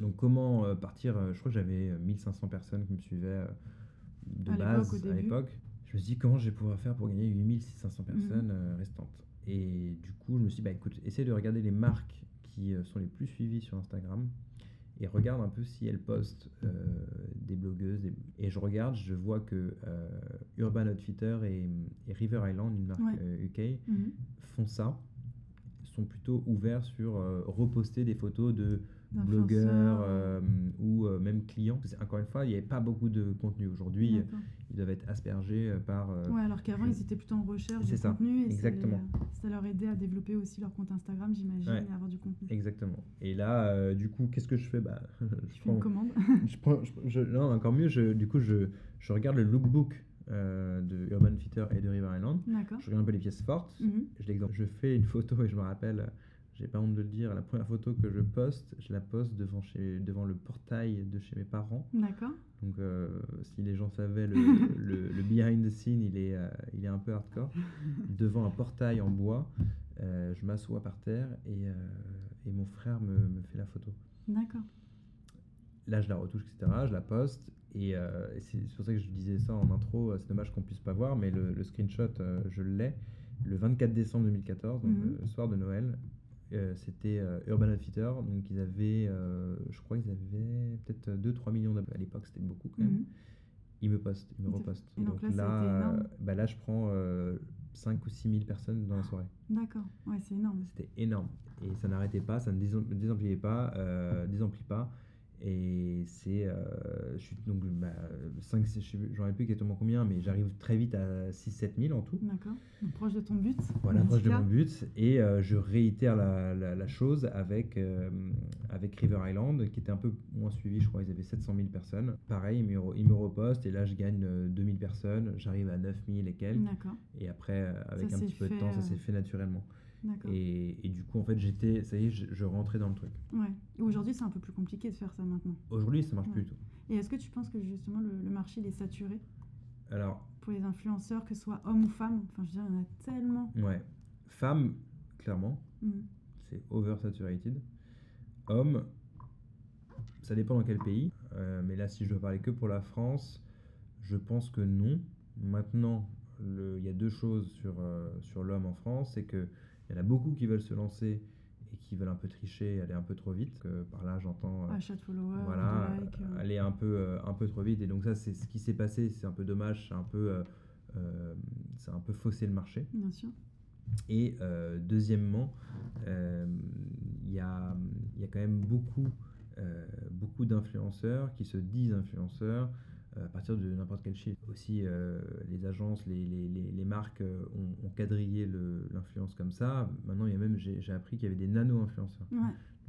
B: Donc, comment euh, partir euh, Je crois que j'avais euh, 1500 personnes qui me suivaient euh, de
A: À
B: base à l'époque. Je me suis dit, comment je vais pouvoir faire pour gagner 8500
A: Mhm.
B: personnes euh, restantes? Et du coup, je me suis dit, bah, écoute, essaie de regarder les marques qui euh, sont les plus suivies sur Instagram et regarde un peu si elles postent euh, des blogueuses. des- Et je regarde, je vois que euh, Urban Outfitter et, et River Island, une marque
A: Ouais.
B: euh, UK,
A: Mhm.
B: font ça, sont plutôt ouverts sur reposter des photos de blogueurs ou même clients. Encore une fois, il n'y avait pas beaucoup de contenu. Aujourd'hui. Ils doivent être aspergés euh, par... euh,
A: Ouais, alors qu'avant,
B: je-
A: ils étaient plutôt en recherche de
B: ça,
A: contenu. Et ça
B: exactement.
A: les- Ça, leur aidait à développer aussi leur compte Instagram, j'imagine,
B: Ouais.
A: et avoir du contenu.
B: Exactement. Et là, euh, du coup, qu'est-ce que je fais? Bah, *laughs* je
A: Tu fais une
B: prends-
A: commande. *laughs*
B: je prends, je- je- non, encore mieux, je, du coup, je, je regarde le lookbook euh, de Urban Fitter et de River Island.
A: D'accord.
B: Je regarde un peu les pièces fortes. Je, l'exemple. je fais une photo et je me rappelle, euh, j'ai pas honte de le dire, la première photo que je poste, je la poste devant, chez, devant le portail de chez mes parents.
A: D'accord.
B: Donc, euh, si les gens savaient, le, *laughs* le, le behind the scene, il est, euh, il est un peu hardcore. Devant un portail en bois, euh, je m'assois par terre et, et mon frère me, me fait la photo.
A: D'accord.
B: Là, je la retouche, etc. Je la poste. Et, et c'est pour ça que je disais ça en intro. C'est dommage qu'on puisse pas voir, mais le, le screenshot, je l'ai. Le 24 décembre 2014, donc
A: Mhm.
B: le soir de Noël, euh, c'était euh, Urban Outfitter. Donc, ils avaient, euh, je crois qu'ils avaient peut-être 2-3 millions d'abonnés. À l'époque, c'était beaucoup quand même.
A: Mhm.
B: Ils me postent, ils me repostent.
A: et donc là,
B: bah là, je prends 5 ou 6 000 personnes dans la soirée.
A: D'accord. Ouais, c'est énorme.
B: C'était énorme. Et ça n'arrêtait pas, ça ne désem- désemplit pas, désemplit pas. Et c'est. euh, je suis donc. Bah, 5, je ai plus exactement combien, mais j'arrive très vite à 6-7 000 en tout.
A: D'accord. Proche de ton but.
B: Voilà, proche de mon but. Et euh, je réitère la, la- la chose avec, euh, avec River Island, qui était un peu moins suivi. Je crois qu'ils avaient 700 000 personnes. Pareil, ils me, ils me repostent. Et là, je gagne euh, 2000 personnes. J'arrive à 9000 et quelques.
A: D'accord.
B: Et après, euh, avec
A: Ça
B: un petit peu de temps, ça
A: euh,
B: s'est fait naturellement. Et, et du coup, en fait, j'étais. Ça y est, je, je rentrais dans le truc.
A: Ouais. Et aujourd'hui, c'est un peu plus compliqué de faire ça maintenant.
B: Aujourd'hui, ça marche
A: Ouais.
B: plus du tout.
A: Et est-ce que tu penses que justement le, le marché il est saturé
B: Alors,
A: pour les influenceurs, que ce soit hommes ou femmes? Enfin, je veux dire, il y en a tellement.
B: ouais. Femmes, clairement.
A: Mhm.
B: c'est oversaturated. Homme, ça dépend dans quel pays. Euh, mais là, si je dois parler que pour la France, je pense que non. Maintenant, il y a deux choses sur, euh, sur l'homme en France. C'est qu'il y en a beaucoup qui veulent se lancer et qui veulent un peu tricher, aller un peu trop vite. par là, j'entends.
A: Followers,
B: voilà, aller un peu, un peu trop vite. Et donc, ça, c'est ce qui s'est passé. C'est un peu dommage. C'est un peu. c'est un peu faussé le marché.
A: Bien sûr.
B: Et euh, deuxièmement, euh, il y, a, y, a, quand même beaucoup, euh, beaucoup d'influenceurs qui se disent influenceurs à partir de n'importe quel chiffre. Aussi, les agences, les, les, les marques ont, ont, quadrillé l'influence comme ça. Maintenant, il y a même, j'ai appris qu'il y avait des nano-influenceurs.
A: Ouais.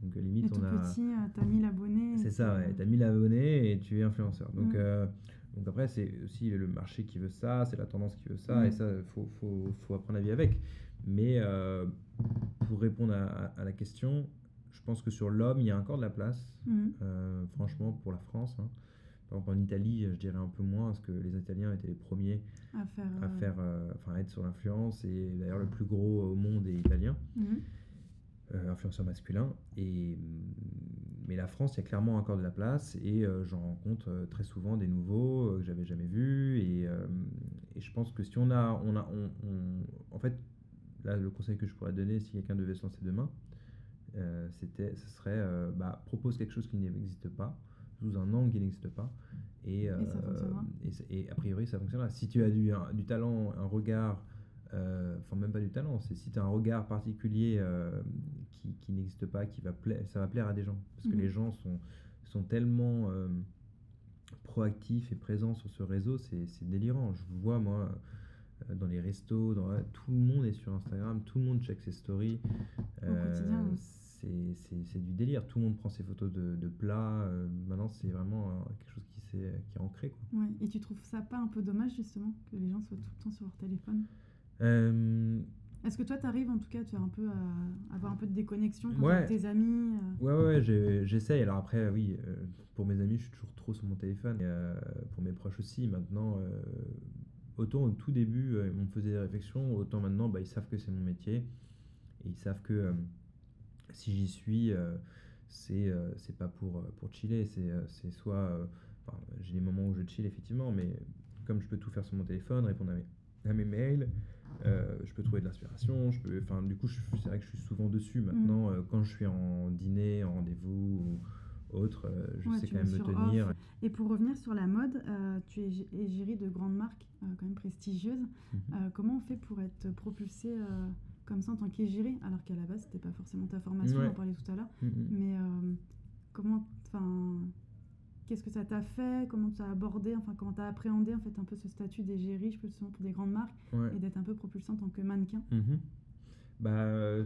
B: Donc limite,
A: et on a. petit, t'as 1000 abonnés.
B: C'est ça, ouais, t'as 1000 abonnés et tu es influenceur. Donc, mm. donc après, c'est aussi le marché qui veut ça, c'est la tendance qui veut ça, et mm. ça, il faut, faut, faut, apprendre à vivre avec. Mais euh, pour répondre à, la question, je pense que sur l'homme, il y a encore de la place, euh, franchement, pour la France. Hein. Par exemple, en Italie, je dirais un peu moins, parce que les Italiens étaient les premiers
A: à faire,
B: à, faire, euh, enfin, être sur l'influence. Et d'ailleurs, le plus gros au monde est italien, mhm. influenceur masculin. Et, mais la France, il y a clairement encore de la place. Et j'en rencontre très souvent des nouveaux que j'avais jamais vus. Et, et, je pense que si on a. On a on, en fait, là, le conseil que je pourrais donner si quelqu'un devait se lancer demain, euh, c'était, ce serait euh, bah, propose quelque chose qui n'existe pas, sous un angle qui n'existe pas.
A: Et, euh,
B: et, a priori, ça fonctionnera. Si tu as du, du talent, un regard, enfin, même pas du talent, c'est si tu as un regard particulier qui, qui n'existe pas, qui va ça va plaire à des gens. Parce que mhm. les gens sont, sont tellement proactifs et présents sur ce réseau, c'est délirant. Je vois, moi, euh, dans les restos, dans, tout le monde est sur Instagram, tout le monde check ses stories.
A: Euh,
B: c'est du délire. Tout le monde prend ses photos de, de plats. Euh, maintenant, c'est vraiment quelque chose qui, qui est ancré. Quoi.
A: Ouais. Et tu trouves ça pas un peu dommage, justement, que les gens soient tout le temps sur leur téléphone? Est-ce que toi, tu arrives en tout cas tu un peu à avoir un peu de déconnexion avec tes amis
B: Ouais, ouais, j'essaye. Alors après, oui, pour mes amis, je suis toujours trop sur mon téléphone. Et, pour mes proches aussi. Maintenant, autant au tout début, euh, on me faisait des réflexions, autant maintenant, bah, ils savent que c'est mon métier. Et ils savent que euh, si j'y suis, euh, c'est c'est pas pour, pour chiller, c'est soit. j'ai des moments où je chill, effectivement, mais comme je peux tout faire sur mon téléphone, répondre à mes, mails, je peux trouver de l'inspiration. Je peux, enfin, du coup, c'est vrai que je suis souvent dessus maintenant. Mmh. quand je suis en dîner, en rendez-vous autre, je sais quand même me tenir.
A: Et pour revenir sur la mode, tu es égérie de grandes marques euh, quand même prestigieuse. Mhm. Euh, comment on fait pour être propulsé euh, comme ça en tant qu'égéré alors qu'à la base c'était pas forcément ta formation, on en parlait tout à l'heure.
B: Mhm.
A: Mais comment, enfin, qu'est-ce que ça t'a fait? Comment tu as abordé, enfin comment tu as appréhendé en fait un peu ce statut d'égérie, je peux pour des grandes marques et d'être un peu propulsé en tant que mannequin?
B: Mhm. Bah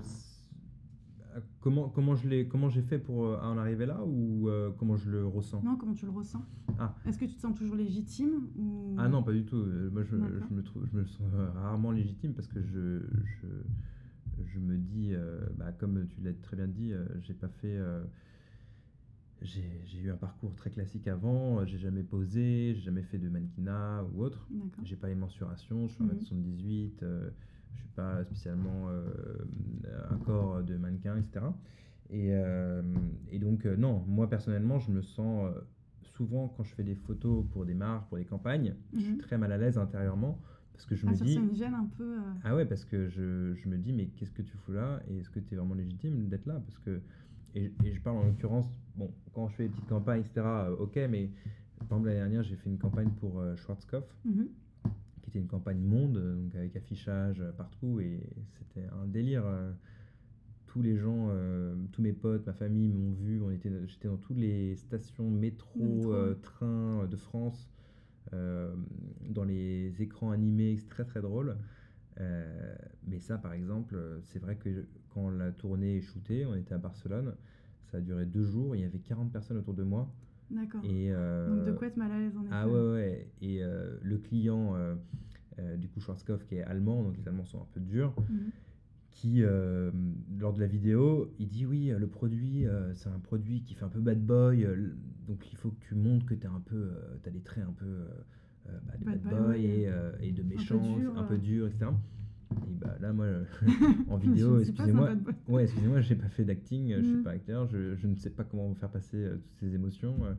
B: euh, comment, comment j'ai fait pour euh, en arriver là ou euh, comment je le ressens?
A: Non, comment tu le ressens?
B: Ah.
A: Est-ce que tu te sens toujours légitime ou...
B: Ah non, pas du tout. Moi, je, je me, trouve, je me sens rarement légitime parce que je, je, je me dis, bah, comme tu l'as très bien dit, j'ai pas fait. j'ai eu un parcours très classique avant, j'ai jamais posé, j'ai jamais fait de mannequinat ou autre. J'ai pas les mensurations, je suis en mhm. 1m78, je suis pas spécialement euh, un corps de mannequin, etc. Et, euh, et donc, euh, non, moi personnellement, je me sens souvent quand je fais des photos pour des marques, pour des campagnes, je suis mhm. très mal à l'aise intérieurement parce que je
A: ah,
B: me dis.
A: Ça me gêne un peu.
B: Ah ouais, parce que je, je me dis, mais qu'est-ce que tu fous là? Et est-ce que tu es vraiment légitime d'être là? Parce que. Et, et, je parle en l'occurrence, bon, quand je fais des petites campagnes, etc., ok, mais par exemple, l'année dernière, j'ai fait une campagne pour Schwarzkopf. Mhm c'était une campagne monde, donc avec affichage partout, et c'était un délire. Euh, tous les gens, euh, tous mes potes, ma famille m'ont vu. On était, j'étais dans toutes les stations métro, euh, train de France, dans les écrans animés, c'est très très drôle. mais ça, par exemple, c'est vrai que quand la tournée est shootée, on était à Barcelone, ça a duré deux jours, il y avait 40 personnes autour de moi.
A: D'accord. Euh, Donc de quoi être mal à l'aise en
B: Ah ouais, ouais. Et euh, le client, euh, du coup, Schwarzkopf, qui est allemand, donc les Allemands sont un peu durs, mhm. qui, lors de la vidéo, il dit oui, le produit, c'est un produit qui fait un peu bad boy, donc il faut que tu montres que tu as un peu, as des traits un peu bah, de bad, boy, et, et, de méchance, un peu dur, etc. Et bah là, moi, *laughs* en vidéo, excusez-moi, ouais, excusez-moi, j'ai pas fait d'acting, je suis
A: Mm.
B: pas acteur, je, je ne sais pas comment faire passer euh, toutes ces émotions. euh,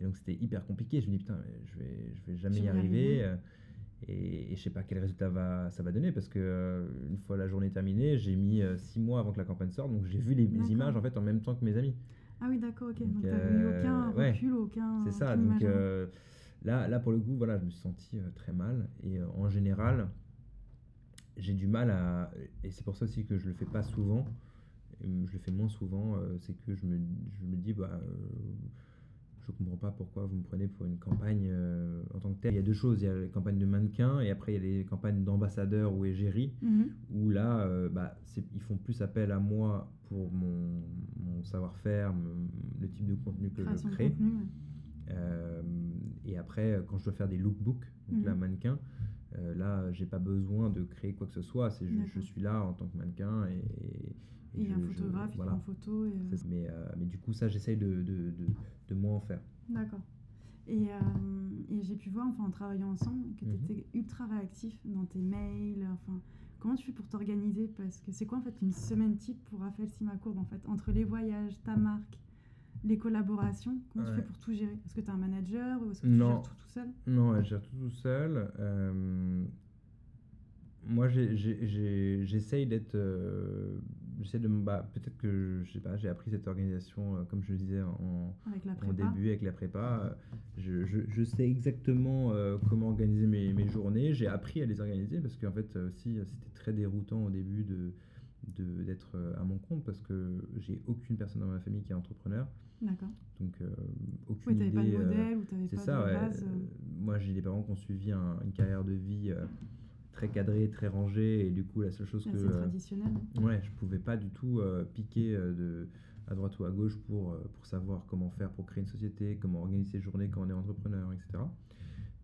B: et donc c'était hyper compliqué. Je me dis putain, mais je vais, je vais jamais
A: Je
B: y arriver.
A: arriver.
B: euh, et, et je sais pas quel résultat va, ça va donner parce que euh, une fois la journée terminée, j'ai mis euh, six mois avant que la campagne sorte, donc j'ai vu les, images en fait en même temps que mes amis.
A: Ah oui, d'accord, ok.
B: Donc,
A: Donc, t'avais eu
B: euh,
A: aucun
B: ouais.
A: recul, aucun.
B: C'est ça, donc euh, là, là pour le coup, voilà, je me suis senti euh, très mal et euh, en général, j'ai du mal à. Et c'est pour ça aussi que je le fais pas souvent, je le fais moins souvent, euh, c'est que je me, je me dis, bah. euh, je comprends pas pourquoi vous me prenez pour une campagne euh, en tant que telle. Il y a deux choses, il y a les campagnes de mannequins et après il y a les campagnes d'ambassadeurs ou égérie
A: Mhm.
B: où là, euh, bah, ils font plus appel à moi pour mon, mon savoir-faire, le type de contenu que
A: Création
B: je crée.
A: contenu, ouais.
B: Et après, quand je dois faire des lookbooks, donc
A: Mhm.
B: là, mannequin, euh, là, j'ai pas besoin de créer quoi que ce soit. C'est je,
A: D'accord.
B: suis là en tant que mannequin et.
A: Et il a
B: je-
A: un
B: je-
A: photographe, il
B: voilà.
A: prend en photo. Et, euh.
B: Mais, euh, mais du coup, ça, j'essaye de, de, de, de moins en faire.
A: D'accord. Et, euh, et j'ai pu voir, enfin, en travaillant ensemble, que
B: Mhm.
A: tu étais ultra réactif dans tes mails. Enfin, comment tu fais pour t'organiser? Parce que c'est quoi en fait une semaine type pour Raphaël Simacourbe en fait Entre les voyages, ta marque, les collaborations, comment tu fais pour tout gérer? Est-ce que tu as un manager ou est-ce que tu
B: Non.
A: gères tout tout seul?
B: Non, elle gère tout tout seul. Euh, moi, j'essaye d'être. euh, J'essaie de. Bah, Peut-être que je sais pas, j'ai appris cette organisation, euh, comme je le disais, en, début avec la prépa. Je, je- je sais exactement euh, comment organiser mes, mes journées. J'ai appris à les organiser parce qu'en fait, aussi, c'était très déroutant au début de- d'être euh, à mon compte parce que j'ai aucune personne dans ma famille qui est entrepreneur
A: D'accord.
B: donc euh, aucune
A: Oui,
B: idée
A: pas de
B: euh,
A: modèle ou
B: c'est
A: pas
B: ça,
A: de
B: ouais.
A: base.
B: Euh, moi, j'ai des parents qui ont suivi un- une carrière de vie très cadrée, très rangée, et du coup, la seule chose que
A: assez
B: euh,
A: traditionnel.
B: ouais, je pouvais pas du tout euh, piquer euh, de à droite ou à gauche pour, pour savoir comment faire pour créer une société, comment organiser ses journées quand on est entrepreneur, etc.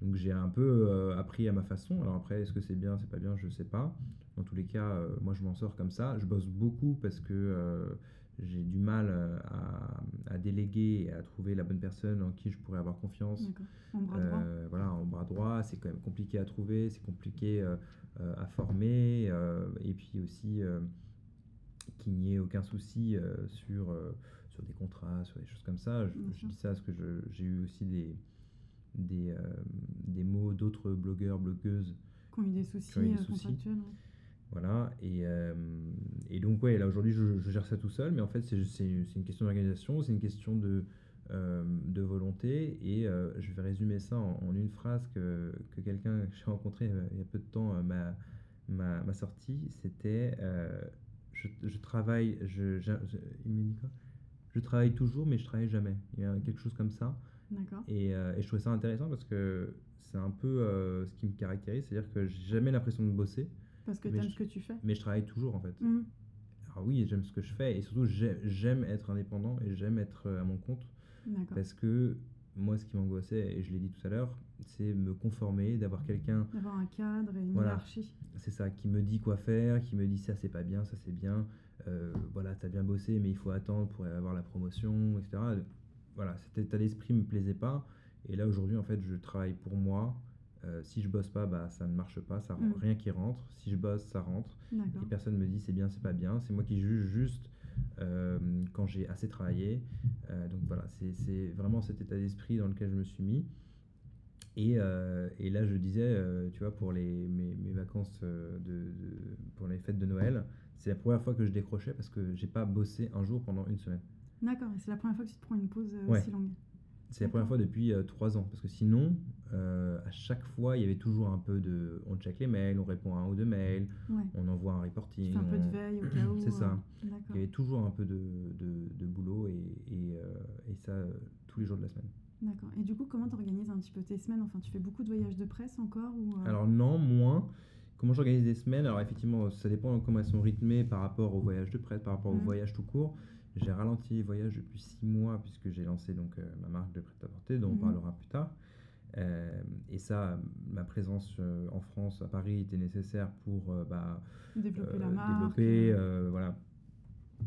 B: Donc j'ai un peu appris à ma façon. Alors après, est-ce que c'est bien, c'est pas bien, je sais pas. Dans tous les cas, euh, moi je m'en sors comme ça. Je bosse beaucoup parce que euh, j'ai du mal euh, à, à déléguer et à trouver la bonne personne en qui je pourrais avoir confiance.
A: D'accord. En bras droit.
B: Euh, voilà, en bras droit, c'est quand même compliqué à trouver, c'est compliqué euh, à former, euh, et puis aussi qu'il n'y ait aucun souci sur, sur des contrats, sur des choses comme ça. Je, dis ça parce que j'ai eu aussi des, des, des mots d'autres blogueurs, blogueuses
A: Qui ont eu des soucis,
B: eu des soucis.
A: contractuels. ouais.
B: Voilà, et, euh, et donc, ouais, là aujourd'hui, je, je gère ça tout seul, mais en fait, c'est une question d'organisation, c'est une question de, euh, de volonté, et euh, je vais résumer ça en, en une phrase que, que quelqu'un que j'ai rencontré il y a peu de temps m'a m'a m'a sorti c'était je, je travaille, je, il me dit quoi? Je travaille toujours, mais je travaille jamais. Il y a quelque chose comme ça.
A: D'accord.
B: Et, et je trouvais ça intéressant parce que c'est un peu ce qui me caractérise, c'est-à-dire que j'ai jamais l'impression de bosser,
A: Parce que tu aimes
B: je-
A: ce que tu fais.
B: mais je travaille toujours en fait.
A: Mhm.
B: Alors oui, j'aime ce que je fais et surtout j'ai- j'aime être indépendant et j'aime être euh, à mon compte parce que moi, ce qui m'angoissait, et je l'ai dit tout à l'heure, c'est me conformer, d'avoir quelqu'un,
A: D'avoir un cadre et une
B: Voilà.
A: hiérarchie.
B: c'est ça, qui me dit quoi faire, qui me dit ça c'est pas bien, ça c'est bien, euh, voilà, t'as bien bossé, mais il faut attendre pour avoir la promotion, etc. Voilà, cet état d'esprit me plaisait pas. Et là aujourd'hui, en fait, je travaille pour moi. Euh, si je bosse pas, bah, ça ne marche pas, ça
A: Mm.
B: rien qui rentre. Si je bosse, ça rentre. Et personne me dit c'est bien, c'est pas bien. C'est moi qui juge juste euh, quand j'ai assez travaillé. Euh, donc voilà, c'est vraiment cet état d'esprit dans lequel je me suis mis. Et, et là, je disais, tu vois, pour les, mes, mes vacances, de, de- pour les fêtes de Noël, c'est la première fois que je décrochais parce que j'ai pas bossé un jour pendant une semaine.
A: D'accord. Et c'est la première fois que tu te prends une pause
B: Ouais.
A: aussi longue.
B: C'est la première fois depuis euh, trois ans. Parce que sinon, euh, à chaque fois, il y avait toujours un peu de. On check les mails, on répond à un ou deux mails,
A: Ouais.
B: on envoie un
A: Tu
B: reporting.
A: fais un peu de veille au cas *clears throat* où.
B: C'est ça.
A: euh,
B: Il y avait toujours un peu de, de, de boulot et, et, et ça tous les jours de la semaine.
A: D'accord. Et du coup, comment tu organises un petit peu tes semaines? Enfin, tu fais beaucoup de voyages de presse encore ou
B: Alors non, moins. Comment j'organise des semaines? Alors effectivement, ça dépend de comment elles sont rythmées par rapport au voyage de presse, par rapport au
A: Mhm.
B: voyage tout court. J'ai ralenti les voyages depuis six mois puisque j'ai lancé donc euh, ma marque de prêt-à-porter dont on
A: Mhm.
B: parlera plus tard. Euh, et ça, ma présence euh, en France, à Paris, était nécessaire pour bah,
A: développer la marque
B: développer, voilà,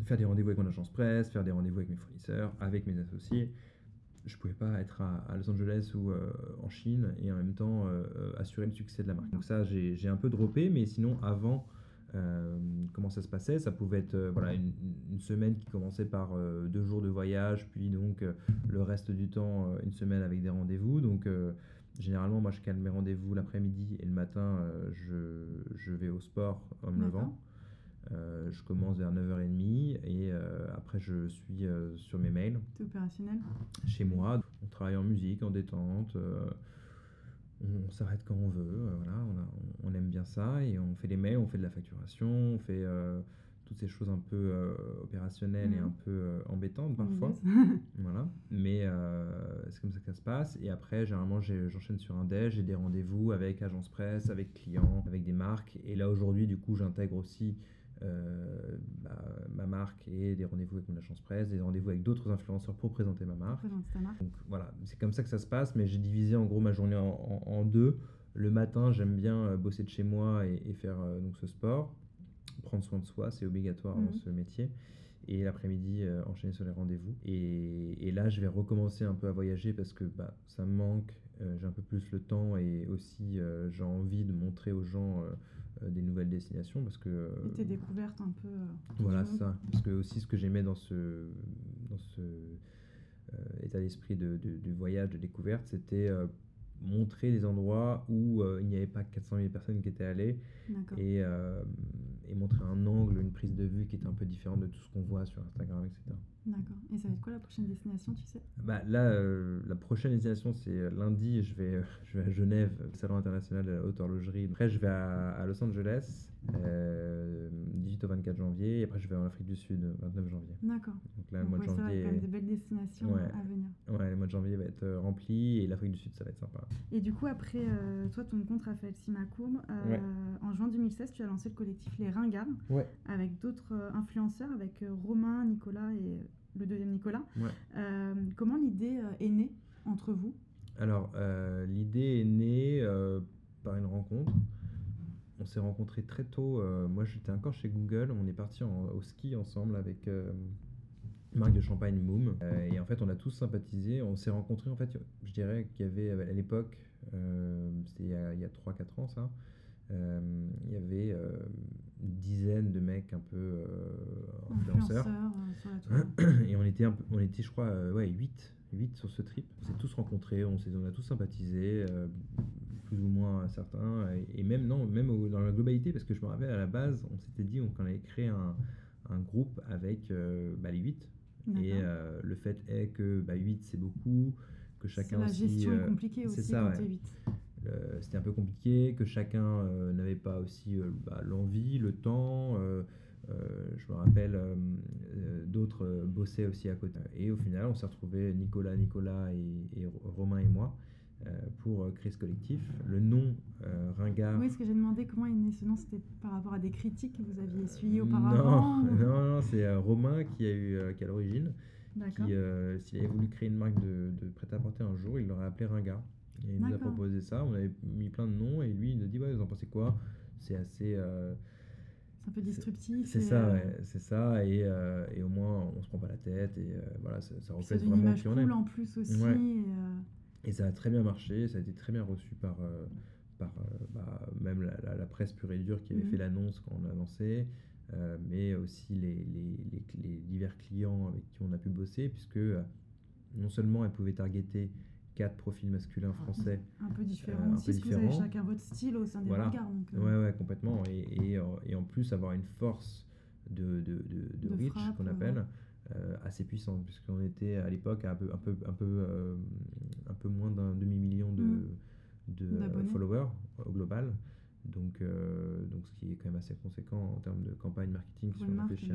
B: faire des rendez-vous avec mon agence presse, faire des rendez-vous avec mes fournisseurs, avec mes associés. Je pouvais pas être à, à Los Angeles ou en Chine et en même temps assurer le succès de la marque. Donc ça, j'ai j'ai un peu droppé, mais sinon, avant Euh, comment ça se passait? Ça pouvait être euh, voilà, une, une, semaine qui commençait par euh, deux jours de voyage, puis donc le reste du temps, une semaine avec des rendez-vous. Donc généralement, moi je calme mes rendez-vous l'après-midi et le matin, je, je, vais au sport en me levant. je commence vers 9h30 et après je suis sur mes mails.
A: C'est opérationnel?
B: Chez moi. On travaille en musique, en détente on s'arrête quand on veut, euh, voilà, on, aime bien ça et on fait les mails, on fait de la facturation, on fait euh, toutes ces choses un peu euh, opérationnelles et mhm. un peu embêtantes parfois. *laughs* voilà, mais c'est comme ça que ça se passe. Et après, généralement, j'enchaîne sur un déj, j'ai des rendez-vous avec agence presse, avec clients, avec des marques. Et là, aujourd'hui, du coup, j'intègre aussi euh, bah, ma marque et des rendez-vous avec mon agence presse, des rendez-vous avec d'autres influenceurs pour présenter ma marque. Donc voilà, c'est comme ça que ça se passe, mais j'ai divisé en gros ma journée en, deux. Le matin, j'aime bien euh, bosser de chez moi et, faire euh, donc ce sport. Prendre soin de soi, c'est obligatoire dans mhm. ce métier. Et l'après-midi, enchaîner sur les rendez-vous. Et, et, là, je vais recommencer un peu à voyager parce que bah, ça me manque. j'ai un peu plus le temps et aussi j'ai envie de montrer aux gens des nouvelles destinations parce que
A: euh, et tes découvertes un peu euh,
B: voilà ça. Parce que aussi ce que j'aimais dans ce dans ce état d'esprit de, de, voyage de découverte c'était montrer des endroits où il n'y avait pas 400 000 personnes qui étaient allées et, et montrer un angle une prise de vue qui était un peu différente de tout ce qu'on voit sur Instagram etc
A: D'accord. Et ça va être quoi la prochaine destination, tu sais?
B: Bah, Là, euh, la prochaine destination, c'est euh, lundi, je vais, euh, je vais à Genève, Salon international de la haute horlogerie. Après, je vais à, Los Angeles, 18 au 24 janvier. Et après, je vais en Afrique du Sud, 29 janvier.
A: D'accord.
B: Donc là, le mois de janvier. Ça va
A: être quand même des belles destinations à venir.
B: Ouais, le mois de janvier va être rempli et l'Afrique du Sud, ça va être sympa.
A: Et du coup, après, toi, ton compte Raphaël Simacourbe, en juin 2016, tu as lancé le collectif Les Ringards avec d'autres influenceurs, avec Romain, Nicolas et le deuxième Nicolas. Euh, comment l'idée euh, est née entre vous?
B: Alors, euh, l'idée est née par une rencontre. On s'est rencontrés très tôt. moi, j'étais encore chez Google. On est parti au ski ensemble avec marque de champagne Moom. et en fait, on a tous sympathisé. On s'est rencontrés, en fait, je dirais qu'il y avait à l'époque, c'était il y a, a 3-4 ans ça, il y avait une dizaine de mecs un peu euh, influenceurs. Euh, et on était, un peu, on était, je crois, euh, ouais, 8, 8 sur ce trip. On s'est tous rencontrés, on, on a tous sympathisé, plus ou moins certains. Et, même, non, même dans la globalité, parce que je me rappelle à la base, on s'était dit qu'on allait créer un, un groupe avec bah, les 8. Et le fait est que bah, 8 c'est beaucoup, que chacun
A: la
B: aussi.
A: La gestion est compliquée aussi ça, quand ouais. 8
B: c'était un peu compliqué, que chacun euh, n'avait pas aussi euh, bah, l'envie, le temps. Euh, je me rappelle, d'autres bossaient aussi à côté. Et au final, on s'est retrouvés, Nicolas, Nicolas et, Romain et moi, pour créer ce collectif. Le nom Ringard.
A: Oui, ce que j'ai demandé, comment est né ce nom C'était par rapport à des critiques que vous aviez essuyées auparavant
B: Non, non, non c'est Romain qui a eu qui a l'origine. Qui, s'il avait voulu créer une marque de, de prêt-à-porter un jour, il l'aurait appelé Ringard. Et il nous a proposé ça, on avait mis plein de noms et lui il nous a dit ouais vous en pensez quoi? C'est assez...
A: Euh, c'est un peu disruptif.
B: C'est ça, euh, ouais, c'est ça, et, euh, et, au moins on se prend pas la tête, et voilà, ça, ça reflète vraiment qui on est.
A: en plus aussi.
B: Et, ça a très bien marché, ça a été très bien reçu par, par bah, même la, la, presse pure et dure qui avait mhm. fait l'annonce quand on a lancé, mais aussi les, les, les, les, divers clients avec qui on a pu bosser, puisque non seulement elles pouvaient targeter quatre profils masculins français.
A: Un peu différents euh, aussi, parce que vous avez chacun votre style au sein des voilà. regards. Donc,
B: euh. Ouais, ouais, complètement. Et, et, euh, et, en plus, avoir une force de, de, de, de, reach, qu'on appelle, assez puissante, puisqu'on était à l'époque un peu, un peu, un peu, un peu moins d'un demi-million de, mm. de followers au global. Donc, donc, ce qui est quand même assez conséquent en termes de campagne marketing
A: sur on réfléchit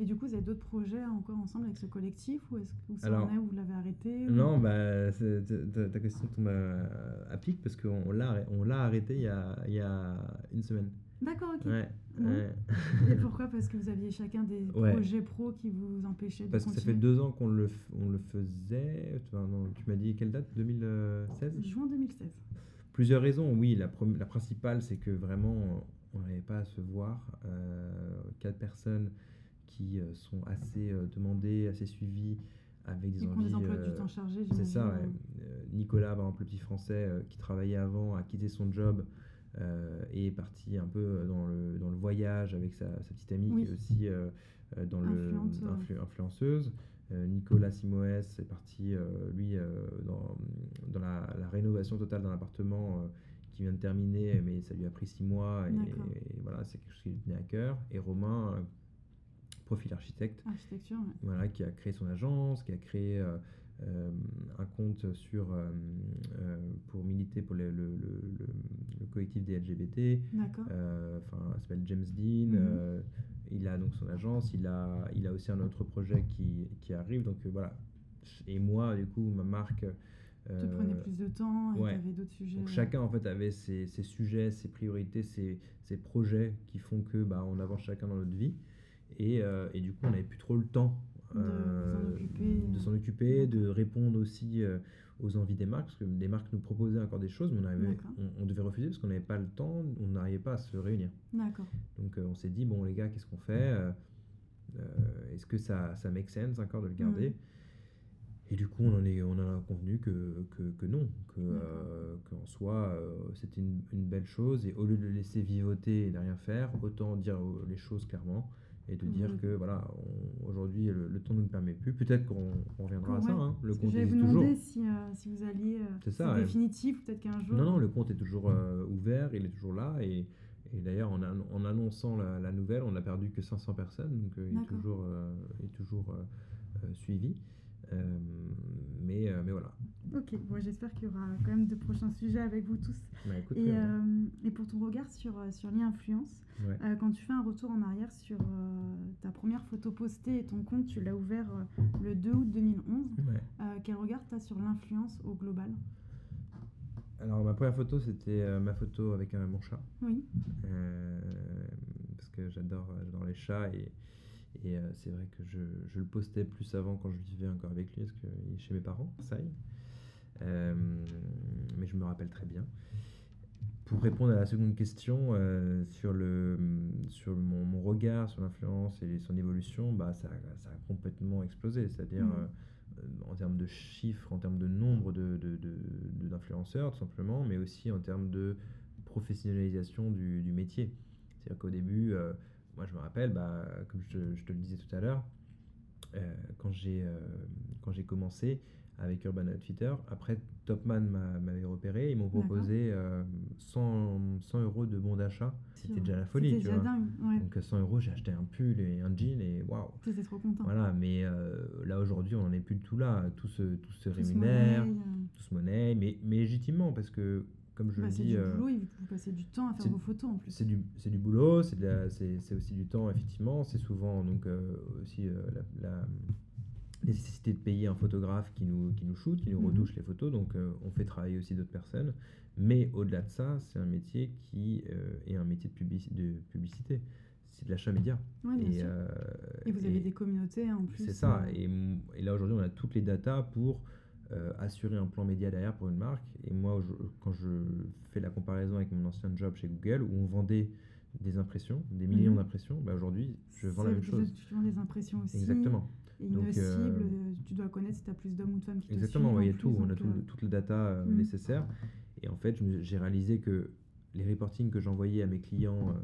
A: et du coup, vous avez d'autres projets encore ensemble avec ce collectif ou est-ce que vous, où vous l'avez arrêté
B: Non, bah, ta, question tombe à, pic parce qu'on l'a, arrêté il y, a, il y a une semaine.
A: D'accord, ok. Et pourquoi? Parce que vous aviez chacun des projets pro qui vous empêchaient de
B: Parce que ça fait deux ans qu'on le, on le faisait. tu m'as dit quelle date? 2016
A: Juin 2016.
B: Plusieurs raisons, oui. La, la principale, c'est que vraiment, on n'arrivait pas à se voir. Euh, quatre personnes qui euh, sont assez euh, demandés, assez suivis, avec des envies.
A: Des emplois du euh, temps chargés,
B: C'est ça, Nicolas, par exemple, le petit français qui travaillait avant, a quitté son job et est partie un peu dans le, dans le voyage avec sa, sa petite amie qui est aussi dans le, influenceuse. Nicolas Simoes est parti, lui, dans, dans la, la, rénovation totale d'un appartement qui vient de terminer, mais ça lui a pris six mois, et, voilà, c'est quelque chose qui lui tenait à cœur. Et Romain, profil architecte, voilà, qui a créé son agence, qui a créé euh, un compte sur, euh, euh, pour militer pour le, le, le, collectif des LGBT. Enfin, s'appelle James Dean. Mhm. il a donc son agence. Il a, il a aussi un autre projet qui, qui arrive. Donc voilà. Et moi, du coup, ma marque.
A: tu prenais plus de temps et ouais. tu avais d'autres sujets.
B: Donc chacun en fait avait ses, ses sujets, ses priorités, ses, ses, projets qui font que bah, on avance chacun dans notre vie. Et, et du coup, on n'avait plus trop le temps
A: de
B: s'en occuper, de, répondre aussi euh, aux envies des marques, parce que les marques nous proposaient encore des choses, mais on, on, devait refuser parce qu'on n'avait pas le temps, on n'arrivait pas à se réunir. Donc euh, on s'est dit, bon les gars, qu'est-ce qu'on fait euh, Est-ce que ça, ça make sense encore de le garder Et du coup, on en, est, on a convenu que, que, que non, qu'en soi, c'était une, une, belle chose, et au lieu de le laisser vivoter et de rien faire, autant dire les choses clairement et de dire que voilà, aujourd'hui le, temps ne nous permet plus. Peut-être qu'on reviendra à ça. Hein.
A: Le compte existe vous toujours. Si, euh, si vous alliez, euh, c'est ça, définitif, peut-être qu'un jour.
B: Non, non, le compte est toujours euh, ouvert, il est toujours là et, et d'ailleurs en, en, annonçant la, nouvelle, on n'a perdu que 500 personnes, donc il est toujours, est toujours suivi. Mais, mais voilà.
A: Ok, bon, j'espère qu'il y aura quand même de prochains sujets avec vous tous.
B: Bah,
A: et, euh, et, pour ton regard sur, euh, sur l'influence, euh, quand tu fais un retour en arrière sur ta première photo postée et ton compte, tu l'as ouvert le 2 août 2011, quel regard tu as sur l'influence au global?
B: Alors ma première photo c'était ma photo avec mon chat.
A: Oui.
B: parce que j'adore les chats et, et c'est vrai que je, je, le postais plus avant quand je vivais encore avec lui parce qu'il est chez mes parents, ça y est. Euh, mais je me rappelle très bien. Pour répondre à la seconde question euh, sur, le, sur mon, mon regard sur l'influence et son évolution, bah, ça, ça a complètement explosé. C'est-à-dire mmh. euh, en termes de chiffres, en termes de nombre d'influenceurs, de, de, tout simplement, mais aussi en termes de professionnalisation du, du métier. C'est-à-dire qu'au début, moi je me rappelle, bah, comme je, je, te le disais tout à l'heure, quand j'ai commencé, avec Urban Outfitter. Après, Topman m'avait repéré, ils m'ont proposé 100, euh, 100, euros de bon d'achat. C'était déjà la folie, tu
A: déjà
B: vois.
A: Dingue, ouais.
B: Donc 100 euros, j'ai acheté un pull et un jean et waouh.
A: J'étais trop content.
B: Voilà, mais euh, là aujourd'hui, on n'en est plus du tout là. Tout se, tout se rémunère,
A: euh.
B: tout se monnaie, mais, mais légitimement parce que comme je
A: bah,
B: le dis.
A: C'est du boulot, vous passez du temps à faire vos photos en plus.
B: C'est du, du boulot, c'est aussi du temps, effectivement. C'est souvent donc aussi la, nécessité de payer un photographe qui nous, qui nous shoot, qui nous mhm. retouche les photos. Donc, euh, on fait travailler aussi d'autres personnes. Mais au-delà de ça, c'est un métier qui euh, est un métier de, de publicité. C'est de l'achat média.
A: et, euh, et, vous avez des communautés en plus.
B: C'est ça. Et, et, là, aujourd'hui, on a toutes les datas pour assurer un plan média derrière pour une marque. Et moi, quand je fais la comparaison avec mon ancien job chez Google, où on vendait des impressions, des millions mhm. d'impressions, bah aujourd'hui, je vends la même chose.
A: Tu vends des impressions aussi.
B: Exactement.
A: Et une Donc, cible, euh, tu dois connaître si tu as plus d'hommes ou de femmes qui
B: Exactement,
A: te
B: il y a tout, on a tout, euh, toutes les datas euh, mm. nécessaires. Et en fait, j'ai réalisé que les reportings que j'envoyais à mes clients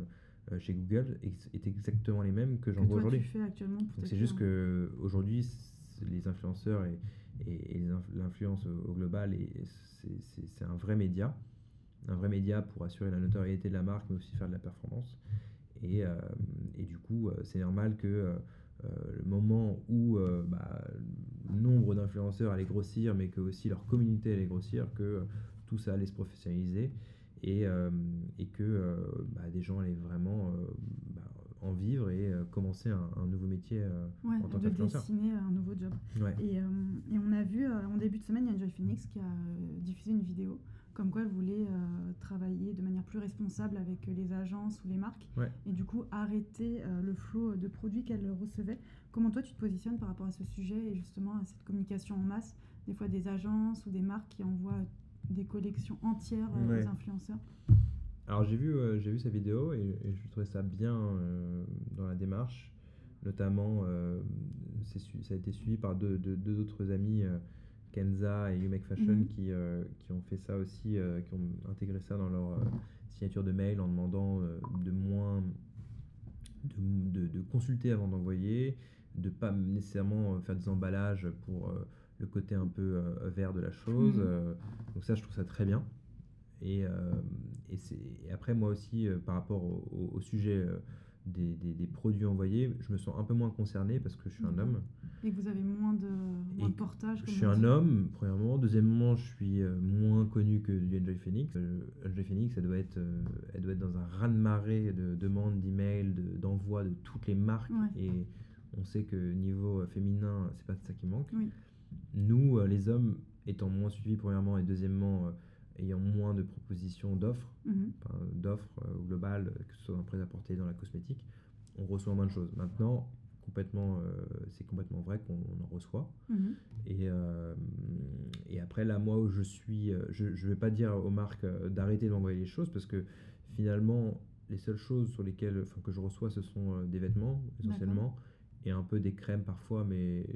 B: chez Google étaient exactement les mêmes que j'envoie aujourd'hui. C'est juste qu'aujourd'hui, les influenceurs et, et, l'influence au, global, c'est un vrai média. Un vrai média pour assurer la notoriété de la marque, mais aussi faire de la performance. Et, et du coup, c'est normal que euh, le moment où euh, bah, le nombre d'influenceurs allait grossir, mais que aussi leur communauté allait grossir, que tout ça allait se professionnaliser et, euh, et que bah, des gens allaient vraiment en vivre et commencer un, nouveau métier en tant qu'influenceur.
A: dessiner un nouveau job. Et, et, on a vu en début de semaine, il y a Joy Phoenix qui a diffusé une vidéo comme quoi elle voulait euh, travailler de manière plus responsable avec les agences ou les marques et du coup arrêter euh, le flot de produits qu'elle recevait. Comment toi tu te positionnes par rapport à ce sujet et justement à cette communication en masse, des fois des agences ou des marques qui envoient des collections entières euh, aux influenceurs?
B: Alors j'ai vu, j'ai vu sa vidéo et, je trouvais ça bien dans la démarche. Notamment, ça a été suivi par deux, deux, deux autres amis Kenza et You Make Fashion
A: Mhm.
B: qui, euh, qui ont fait ça aussi, euh, qui ont intégré ça dans leur euh, signature de mail en demandant euh, de moins de, de- de consulter avant d'envoyer, de pas nécessairement euh, faire des emballages pour euh, le côté un peu euh, vert de la chose.
A: Mhm.
B: euh, donc ça, je trouve ça très bien. Et, euh, et, et après, moi aussi, euh, par rapport au, sujet euh, des, des- des produits envoyés, je me sens un peu moins concerné parce que je suis un homme.
A: Et que vous avez moins de, moins de portages.
B: Je suis un homme, premièrement. Deuxièmement, je suis moins connu que du Enjoy Phoenix. Enjoy Phoenix, elle doit être, elle doit être dans un raz-de-marée de demandes, d'emails, de- d'envois de, toutes les marques.
A: Ouais.
B: Et on sait que niveau féminin, c'est pas ça qui manque.
A: Oui.
B: Nous, les hommes, étant moins suivis, premièrement, et deuxièmement, ayant moins de propositions d'offres,
A: Mhm.
B: enfin, d'offres euh, globales, que ce soit dans le prêt-à-porter, dans la cosmétique, on reçoit moins de choses. Maintenant, complètement, euh, c'est complètement vrai qu'on en reçoit.
A: Mhm.
B: Et, euh, et après, là, moi, où je suis, je ne vais pas dire aux marques d'arrêter d'envoyer les choses parce que finalement, les seules choses sur lesquelles, enfin, que je reçois, ce sont des vêtements essentiellement et un peu des crèmes parfois, mais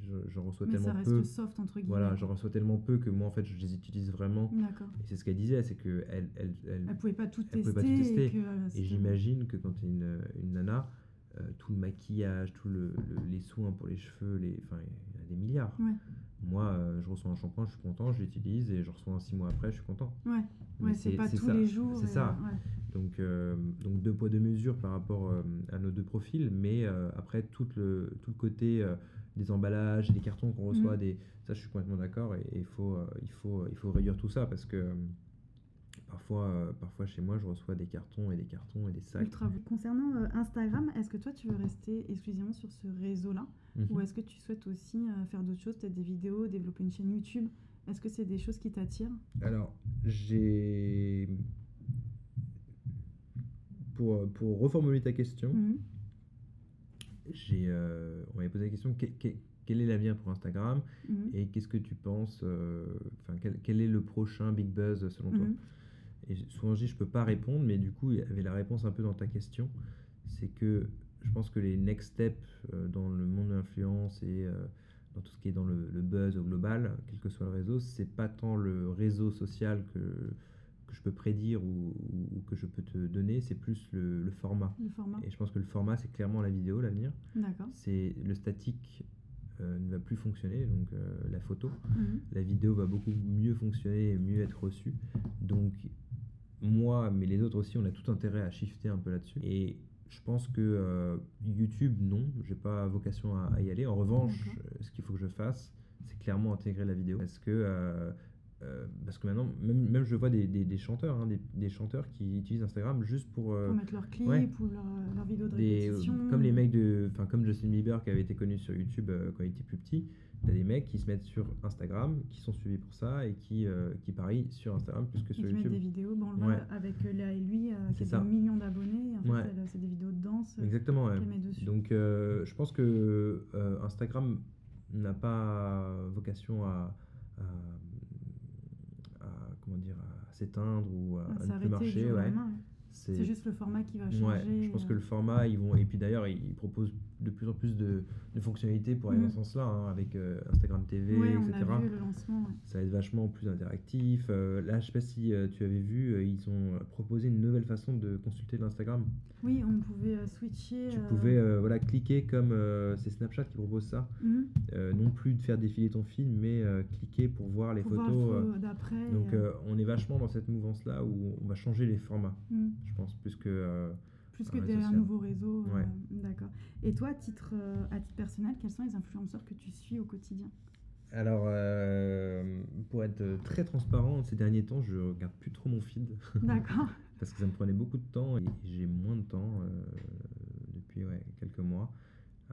B: je- j'en reçois
A: Mais ça
B: tellement
A: reste
B: peu.
A: soft entre guillemets.
B: Voilà, j'en reçois tellement peu que moi, en fait, je les utilise vraiment.
A: D'accord.
B: Et c'est ce qu'elle disait, c'est que elle, elle, elle-
A: Elle pouvait pas tout
B: Elle
A: tester.
B: pouvait pas tout tester.
A: Et, que,
B: et
A: c'était-
B: j'imagine que quand tu es une, une nana, euh, tout le maquillage, tous le, le- les soins pour les cheveux, les, enfin, il y a des milliards.
A: Ouais.
B: Moi, euh, je reçois un shampoing, je suis content, je l'utilise et je reçois un six mois après, je suis content.
A: Ouais. Ouais, c'est pas tous
B: ça.
A: les jours.
B: C'est ça.
A: ouais.
B: Donc, euh, donc deux poids deux mesures par rapport euh, à nos deux profils, mais après tout le, tout le côté des emballages, des cartons qu'on reçoit,
A: Mhm.
B: des, ça je suis complètement d'accord et faut, il, faut, il faut réduire tout ça parce que parfois, euh, parfois chez moi je reçois des cartons et des cartons et des sacs.
A: Ultra. Concernant euh, Instagram, est-ce que toi tu veux rester exclusivement sur ce réseau-là
B: Mhm.
A: ou est-ce que tu souhaites aussi euh, faire d'autres choses, peut-être des vidéos, développer une chaîne YouTube? Est-ce que c'est des choses qui t'attirent?
B: Alors, j'ai. Pour, pour reformuler ta question,
A: Mhm.
B: j'ai, on m'avait posé la question que- que- quel est l'avenir pour Instagram
A: Mhm.
B: et qu'est-ce que tu penses, enfin, quel, quel est le prochain big buzz selon toi? Et souvent je dis je peux pas répondre, mais du coup il y avait la réponse un peu dans ta question. C'est que je pense que les next steps euh, dans le monde de l'influence et euh, dans tout ce qui est dans le, le buzz au global, quel que soit le réseau, c'est pas tant le réseau social que, que je peux prédire ou, ou- ou que je peux te donner, c'est plus le, le format.
A: Le format
B: Et je pense que le format c'est clairement la vidéo l'avenir.
A: D'accord.
B: C'est le statique euh, ne va plus fonctionner, donc euh, la photo
A: Mhm.
B: la vidéo va beaucoup mieux fonctionner et mieux être reçue. Donc, moi, mais les autres aussi, on a tout intérêt à shifter un peu là-dessus. Et je pense que euh, YouTube, non, j'ai pas vocation à, à y aller. En revanche, euh, ce qu'il faut que je fasse, c'est clairement intégrer la vidéo. Parce que, euh, euh, parce que maintenant, même, même je vois des, des- des chanteurs, hein, des, des chanteurs qui utilisent Instagram juste pour.
A: Pour mettre leurs clips
B: ouais.
A: ou leurs leur vidéos de répétition.
B: comme les mecs de enfin comme Justin Bieber qui avait été connu sur YouTube quand il était plus petit t'as des mecs qui se mettent sur Instagram qui sont suivis pour ça et qui euh, qui parient sur Instagram plus que
A: Et
B: sur
A: qui mettent
B: YouTube
A: des vidéos, bon, on le
B: Ouais.
A: voit avec euh, Léa et lui, euh, qui a
B: ça.
A: des millions d'abonnés. et En fait,
B: Ouais.
A: elle, c'est des vidéos de danse euh,
B: exactement ouais.
A: met dessus.
B: donc euh, je pense que euh, Instagram n'a pas vocation à, à, à- comment dire à s'éteindre ou à, à ne plus marcher.
A: C'est juste le format qui va changer.
B: Je pense que le format, ils vont. Et puis d'ailleurs, ils proposent de plus en plus de, de fonctionnalités pour aller dans ce sens-là, hein, avec euh, Instagram TV,
A: ouais, on
B: etc.
A: a vu le lancement. ouais.
B: Ça va être vachement plus interactif. Euh, là, je sais pas si euh, tu avais vu, ils ont proposé une nouvelle façon de consulter l'Instagram.
A: Oui, on pouvait switcher.
B: Tu pouvais voilà, cliquer comme c'est Snapchat qui propose ça. Euh, non plus de faire défiler ton fil, mais cliquer pour voir les
A: pour
B: photos.
A: le d'après.
B: donc on est vachement dans cette mouvance-là où on va changer les formats,
A: mhm.
B: je pense, plus que...
A: Plus que un nouveau réseau. euh. D'accord. Et toi, à titre, euh, à titre personnel, quels sont les influenceurs que tu suis au quotidien?
B: Alors, euh, pour être très transparent, ces derniers temps, je regarde plus trop mon feed
A: D'accord. *laughs*
B: parce que ça me prenait beaucoup de temps et j'ai moins de temps euh, depuis ouais, quelques mois.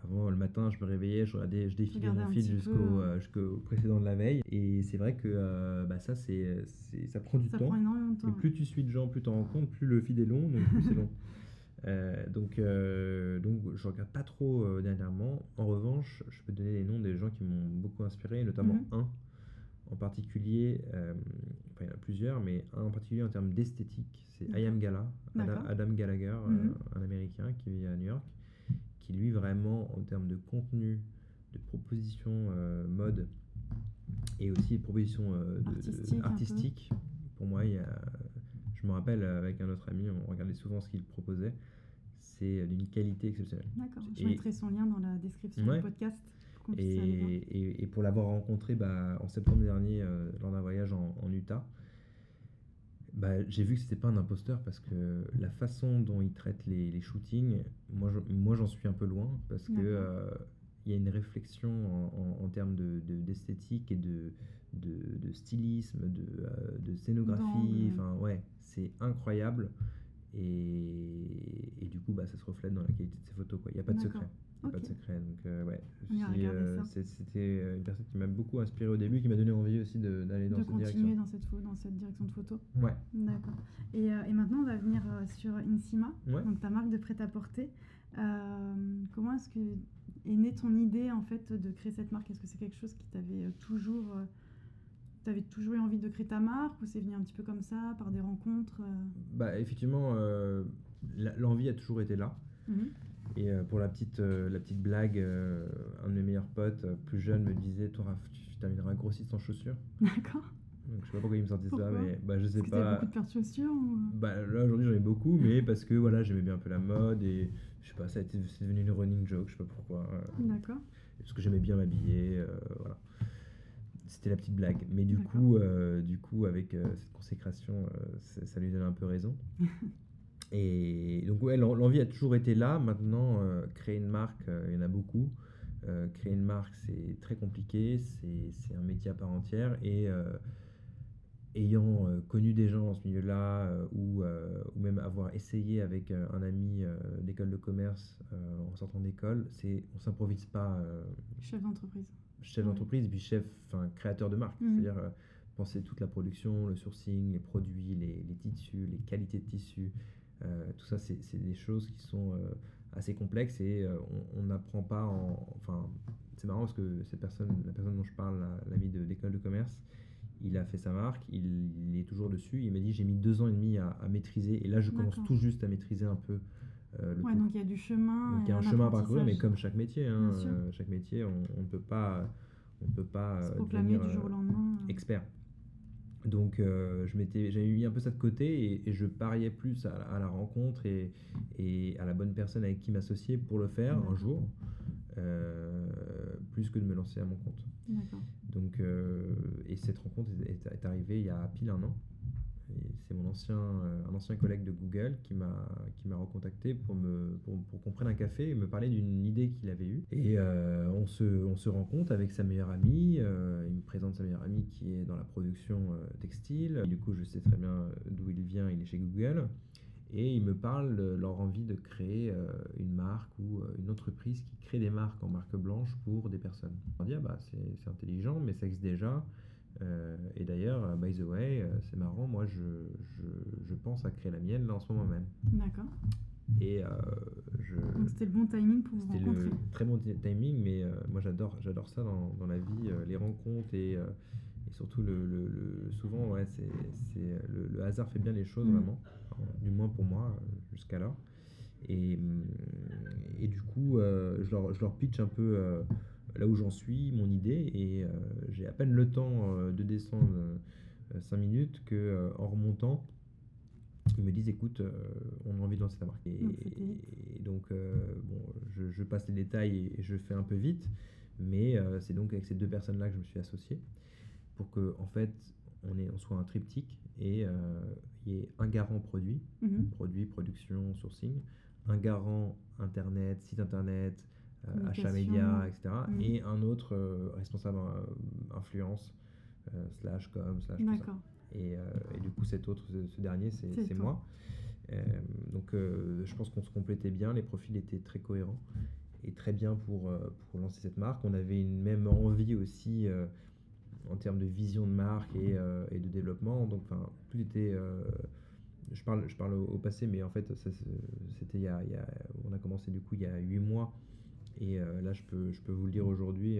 B: Avant, le matin, je me réveillais, je, regardais, je défilais mon feed jusqu'au euh, précédent de la veille. Et c'est vrai que bah, ça, c'est- ça prend du
A: Ça
B: temps.
A: prend énormément de temps.
B: Et plus tu suis de gens, plus tu en rends compte, plus le feed est long, donc plus c'est long. *laughs* Euh, donc, euh, donc je regarde pas trop euh, dernièrement. En revanche, je peux donner les noms des gens qui m'ont beaucoup inspiré, notamment
A: Mhm.
B: un en particulier, euh, enfin il y en a plusieurs, mais un en particulier en termes d'esthétique, c'est. Ayam Gala. Adam Gallagher,
A: Mhm.
B: un Américain qui vit à New York, qui lui vraiment en termes de contenu, de proposition euh, mode et aussi propositions de-
A: Artistiques, peu.
B: artistiques. Pour moi, il y a, je me rappelle avec un autre ami, on regardait souvent ce qu'il proposait. C'est d'une qualité exceptionnelle.
A: D'accord. Je
B: Et-
A: mettrai son lien dans la description
B: Ouais.
A: du podcast pour.
B: Et, et- et pour l'avoir rencontré bah, en septembre dernier euh, lors d'un voyage en, en Utah, bah, j'ai vu que c'était pas un imposteur parce que la façon dont il traite les, les shootings, moi je- moi, j'en suis un peu loin parce que
A: D'accord.
B: euh, il y a une réflexion en, en- en termes de- de- d'esthétique et de, de, de stylisme, de, euh, de scénographie. Enfin ouais, c'est incroyable. Et, et du coup, bah, ça se reflète dans la qualité de ses photos. Il n'y a pas de secret. Il y a Pas de secret. Donc, euh, ouais, euh, C'était euh, une personne qui m'a beaucoup inspiré au début, qui m'a donné envie aussi de- d'aller dans
A: de
B: cette
A: continuer
B: direction.
A: dans cette, pho- dans cette direction de photo.
B: Ouais.
A: D'accord. Et, euh, et maintenant, on va venir euh, sur Insima,
B: Ouais.
A: donc ta marque de prêt-à-porter. Comment est-ce que est née ton idée en fait de créer cette marque? Est-ce que c'est quelque chose qui t'avait toujours, euh, t'avais toujours eu envie de créer ta marque ou c'est venu un petit peu comme ça par des rencontres euh
B: Bah, effectivement, euh, l'envie a toujours été là.
A: Mhm.
B: Et euh, pour la petite, euh, la petite blague, un de mes meilleurs potes, plus jeune, me disait Toi, Raph, tu termineras grossiste en chaussures.
A: D'accord.
B: Donc, je sais pas pourquoi il me sortait ça, mais bah, je sais
A: que t'avais
B: pas.
A: beaucoup de paires de chaussures ou...
B: Bah, là, aujourd'hui, j'en ai beaucoup, mais parce que voilà, j'aimais bien un peu la mode et je sais pas, ça a été, c'est devenu une running joke, je sais pas pourquoi.
A: D'accord.
B: parce que j'aimais bien m'habiller, voilà. C'était la petite blague. Mais du coup, euh, du coup, avec euh, cette consécration, euh, ça, ça lui donnait un peu raison. *laughs* Et donc, ouais, l'en- l'envie a toujours été là. Maintenant, créer une marque, il y en a beaucoup. Créer une marque, c'est très compliqué. C'est c'est un métier à part entière. Et ayant euh, connu des gens dans ce milieu-là, euh, ou, euh, ou même avoir essayé avec un ami d'école de commerce en sortant d'école, c'est on s'improvise pas
A: Chef d'entreprise.
B: chef
A: Ouais.
B: d'entreprise puis chef, enfin créateur de marque.
A: Mhm.
B: C'est-à-dire penser toute la production, le sourcing, les produits, les, les tissus, les qualités de tissus. tout ça, c'est des choses qui sont assez complexes et on- n'apprend pas en. Enfin, c'est marrant parce que cette personne, la personne dont je parle, la- l'ami de l'école de commerce, il a fait sa marque, il, il est toujours dessus. Il m'a dit j'ai mis deux ans et demi à, à maîtriser et là je commence tout juste à maîtriser un peu euh, le
A: Ouais, donc il y a du chemin.
B: Il y a un chemin à parcourir, mais comme chaque métier, hein, euh, chaque métier, on ne peut pas, on peut pas euh, devenir
A: du jour au lendemain.
B: expert. Donc euh, je m'étais, j'avais mis un peu ça de côté et, et je pariais plus à, la- à la rencontre et, et à la bonne personne avec qui m'associer pour le faire un jour, euh, plus que de me lancer à mon compte. Donc, euh, et cette rencontre est, arrivée il y a pile un an. C'est mon ancien, euh, un ancien collègue de Google qui m'a qui m'a recontacté pour, me, pour, pour qu'on prenne un café et me parler d'une idée qu'il avait eue. Et euh, on, se, on se rencontre avec sa meilleure amie. euh, il me présente sa meilleure amie qui est dans la production euh, textile. Et du coup, je sais très bien d'où il vient. Il est chez Google. Et il me parle de leur envie de créer euh, une marque ou euh, une entreprise qui crée des marques en marque blanche pour des personnes. On dit, ah bah, c'est intelligent, mais ça existe déjà. Euh, et d'ailleurs, euh, by the way, euh, c'est marrant, moi je, je, je pense à créer la mienne là en ce moment même.
A: D'accord.
B: Et euh, je.
A: Donc c'était le bon timing pour vous
B: C'était
A: rencontrer.
B: le très bon ti- timing, mais euh, moi j'adore, j'adore ça dans, dans la vie, euh, les rencontres euh, et surtout le, le- le- souvent ouais, c'est, c'est, le, le hasard fait bien les choses
A: Mm.
B: vraiment, Enfin, du moins pour moi euh, jusqu'alors. Et, hum, et du coup, euh, je, leur, je leur pitch un peu euh, là où j'en suis, mon idée, et euh, j'ai à peine le temps de descendre 5 minutes que en remontant, ils me disent écoute, on a envie de lancer ta marque. Et, et donc, bon, je, je passe les détails et, je fais un peu vite, mais c'est donc avec ces deux personnes-là que je me suis associé pour que, en fait, on, est, on soit un triptyque et euh, il y ait un garant produit,
A: Mhm.
B: produit, production, sourcing, un garant internet, site internet, euh, achat média, etc.
A: Mhm.
B: Et un autre euh, responsable euh, influence, slash com, slash tout ça. Et, et du coup, cet autre, ce, ce dernier, c'est moi. Donc, je pense qu'on se complétait bien. Les profils étaient très cohérents et très bien pour, pour lancer cette marque. On avait une même envie aussi en termes de vision de marque et, euh, et de développement. Donc, enfin, tout était. euh, je parle, je parle au, passé, mais en fait, c'était il, On a commencé du coup il y a 8 mois. Et euh, là, je peux, je peux vous le dire aujourd'hui.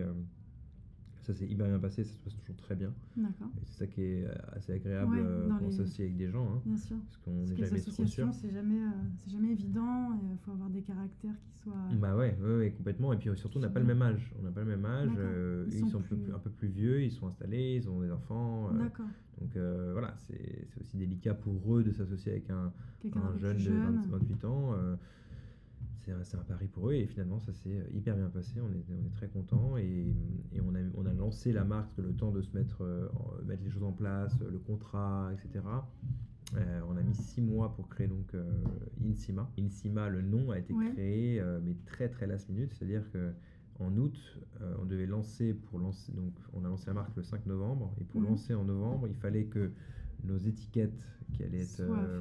B: Euh, ça s'est hyper bien passé, ça se passe toujours très bien.
A: D'accord.
B: Et c'est ça qui est euh, assez agréable
A: Ouais,
B: euh, quand on
A: les-
B: s'associe avec des gens, hein,
A: Bien sûr.
B: parce qu'on n'est jamais trop sûr.
A: c'est jamais, euh, c'est jamais évident. Il faut avoir des caractères qui soient.
B: Bah ouais, ouais, ouais, complètement. Et puis euh, surtout, on n'a pas le même âge. On n'a pas le même âge. Euh,
A: Ils
B: ils
A: sont
B: un, peu
A: plus-
B: plus, un peu plus vieux, ils sont installés, ils ont des enfants. euh,
A: D'accord.
B: donc euh, voilà, c'est c'est aussi délicat pour eux de s'associer avec un, un jeune de 20
A: jeune.
B: 28 ans. C'est un, un pari pour eux et finalement ça s'est euh, hyper bien passé. On est, on est très contents et, et on, a, on a lancé la marque le temps de se mettre, euh, en- mettre les choses en place, le contrat, etc. euh, on a mis six mois pour créer donc euh, Insima. Insima, le nom a été
A: Ouais.
B: créé euh, mais très très last minute, c'est-à-dire que en août, on devait lancer pour lancer donc on a lancé la marque le 5 novembre et pour
A: Mhm.
B: lancer en novembre, il fallait que nos étiquettes qui allaient être
A: Soient
B: euh,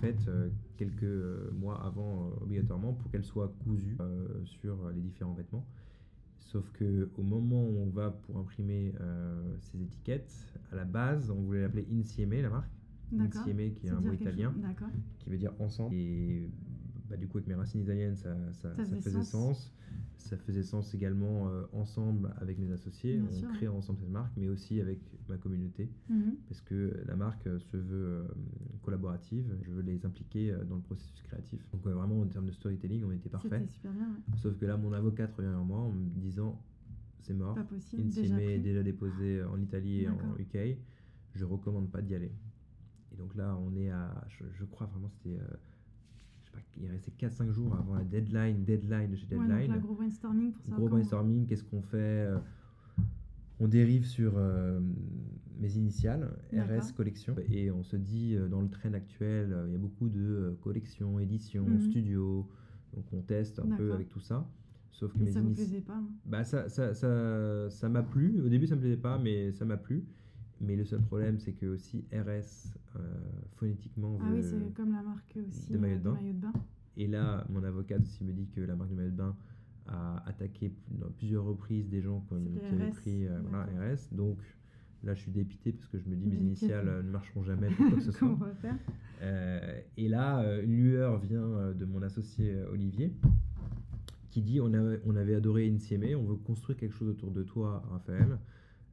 A: faites.
B: euh, quelques euh, mois avant obligatoirement pour qu'elles soient cousues sur les différents vêtements. Sauf que au moment où on va pour imprimer ces étiquettes, à la base, on voulait l'appeler Insieme, la marque. Insieme, qui est un mot italien, qui veut dire ensemble. Et bah, du coup, avec mes racines italiennes, ça, ça,
A: Ça
B: ça
A: faisait
B: faisait
A: sens.
B: sens. Ça faisait sens également euh, ensemble avec mes associés.
A: Bien
B: on
A: sûr.
B: crée ensemble cette marque, mais aussi avec ma communauté
A: Mhm.
B: parce que la marque euh, se veut euh, collaborative. Je veux les impliquer dans le processus créatif. Donc vraiment en termes de storytelling, on était parfait.
A: C'était super bien. ouais.
B: Sauf que là, mon avocate revient vers moi en me disant c'est mort.
A: Pas possible. Déjà
B: est déjà déposé en Italie et en. UK. Je recommande pas d'y aller. Et donc là, on est à, je, je crois vraiment, c'était, euh, il restait 4-5 jours avant la deadline, deadline de chez
A: Ouais,
B: Deadline.
A: donc là, gros brainstorming pour savoir
B: Gros brainstorming, qu'est-ce qu'on fait euh, On dérive sur euh, mes initiales. RS collection, et on se dit euh, dans le trend actuel, euh, il y a beaucoup de collections, éditions,
A: Mhm.
B: studios, donc on teste un peu avec tout ça. Sauf que
A: Mais
B: mes
A: ça vous
B: initiales.
A: plaisait pas. hein?
B: Bah ça ça ça ça m'a plu. Au début ça me plaisait pas, mais ça m'a plu. Mais le seul problème c'est que aussi RS euh, phonétiquement
A: Ah oui, c'est comme la marque aussi
B: de
A: euh,
B: maillot de bain.
A: maillot de bain.
B: et là, mon avocate aussi me dit que la marque de maillot de bain a attaqué dans plusieurs reprises des gens comme- qui avaient
A: RS,
B: pris euh, voilà. RS. Donc là, je suis dépité parce que je me dis mes initiales euh, ne marcheront *laughs* jamais pour quoi que ce soit.
A: va faire
B: Euh, et là, une lueur vient de mon associé Olivier qui dit on avait, on avait adoré Insieme, on veut construire quelque chose autour de toi, Raphaël.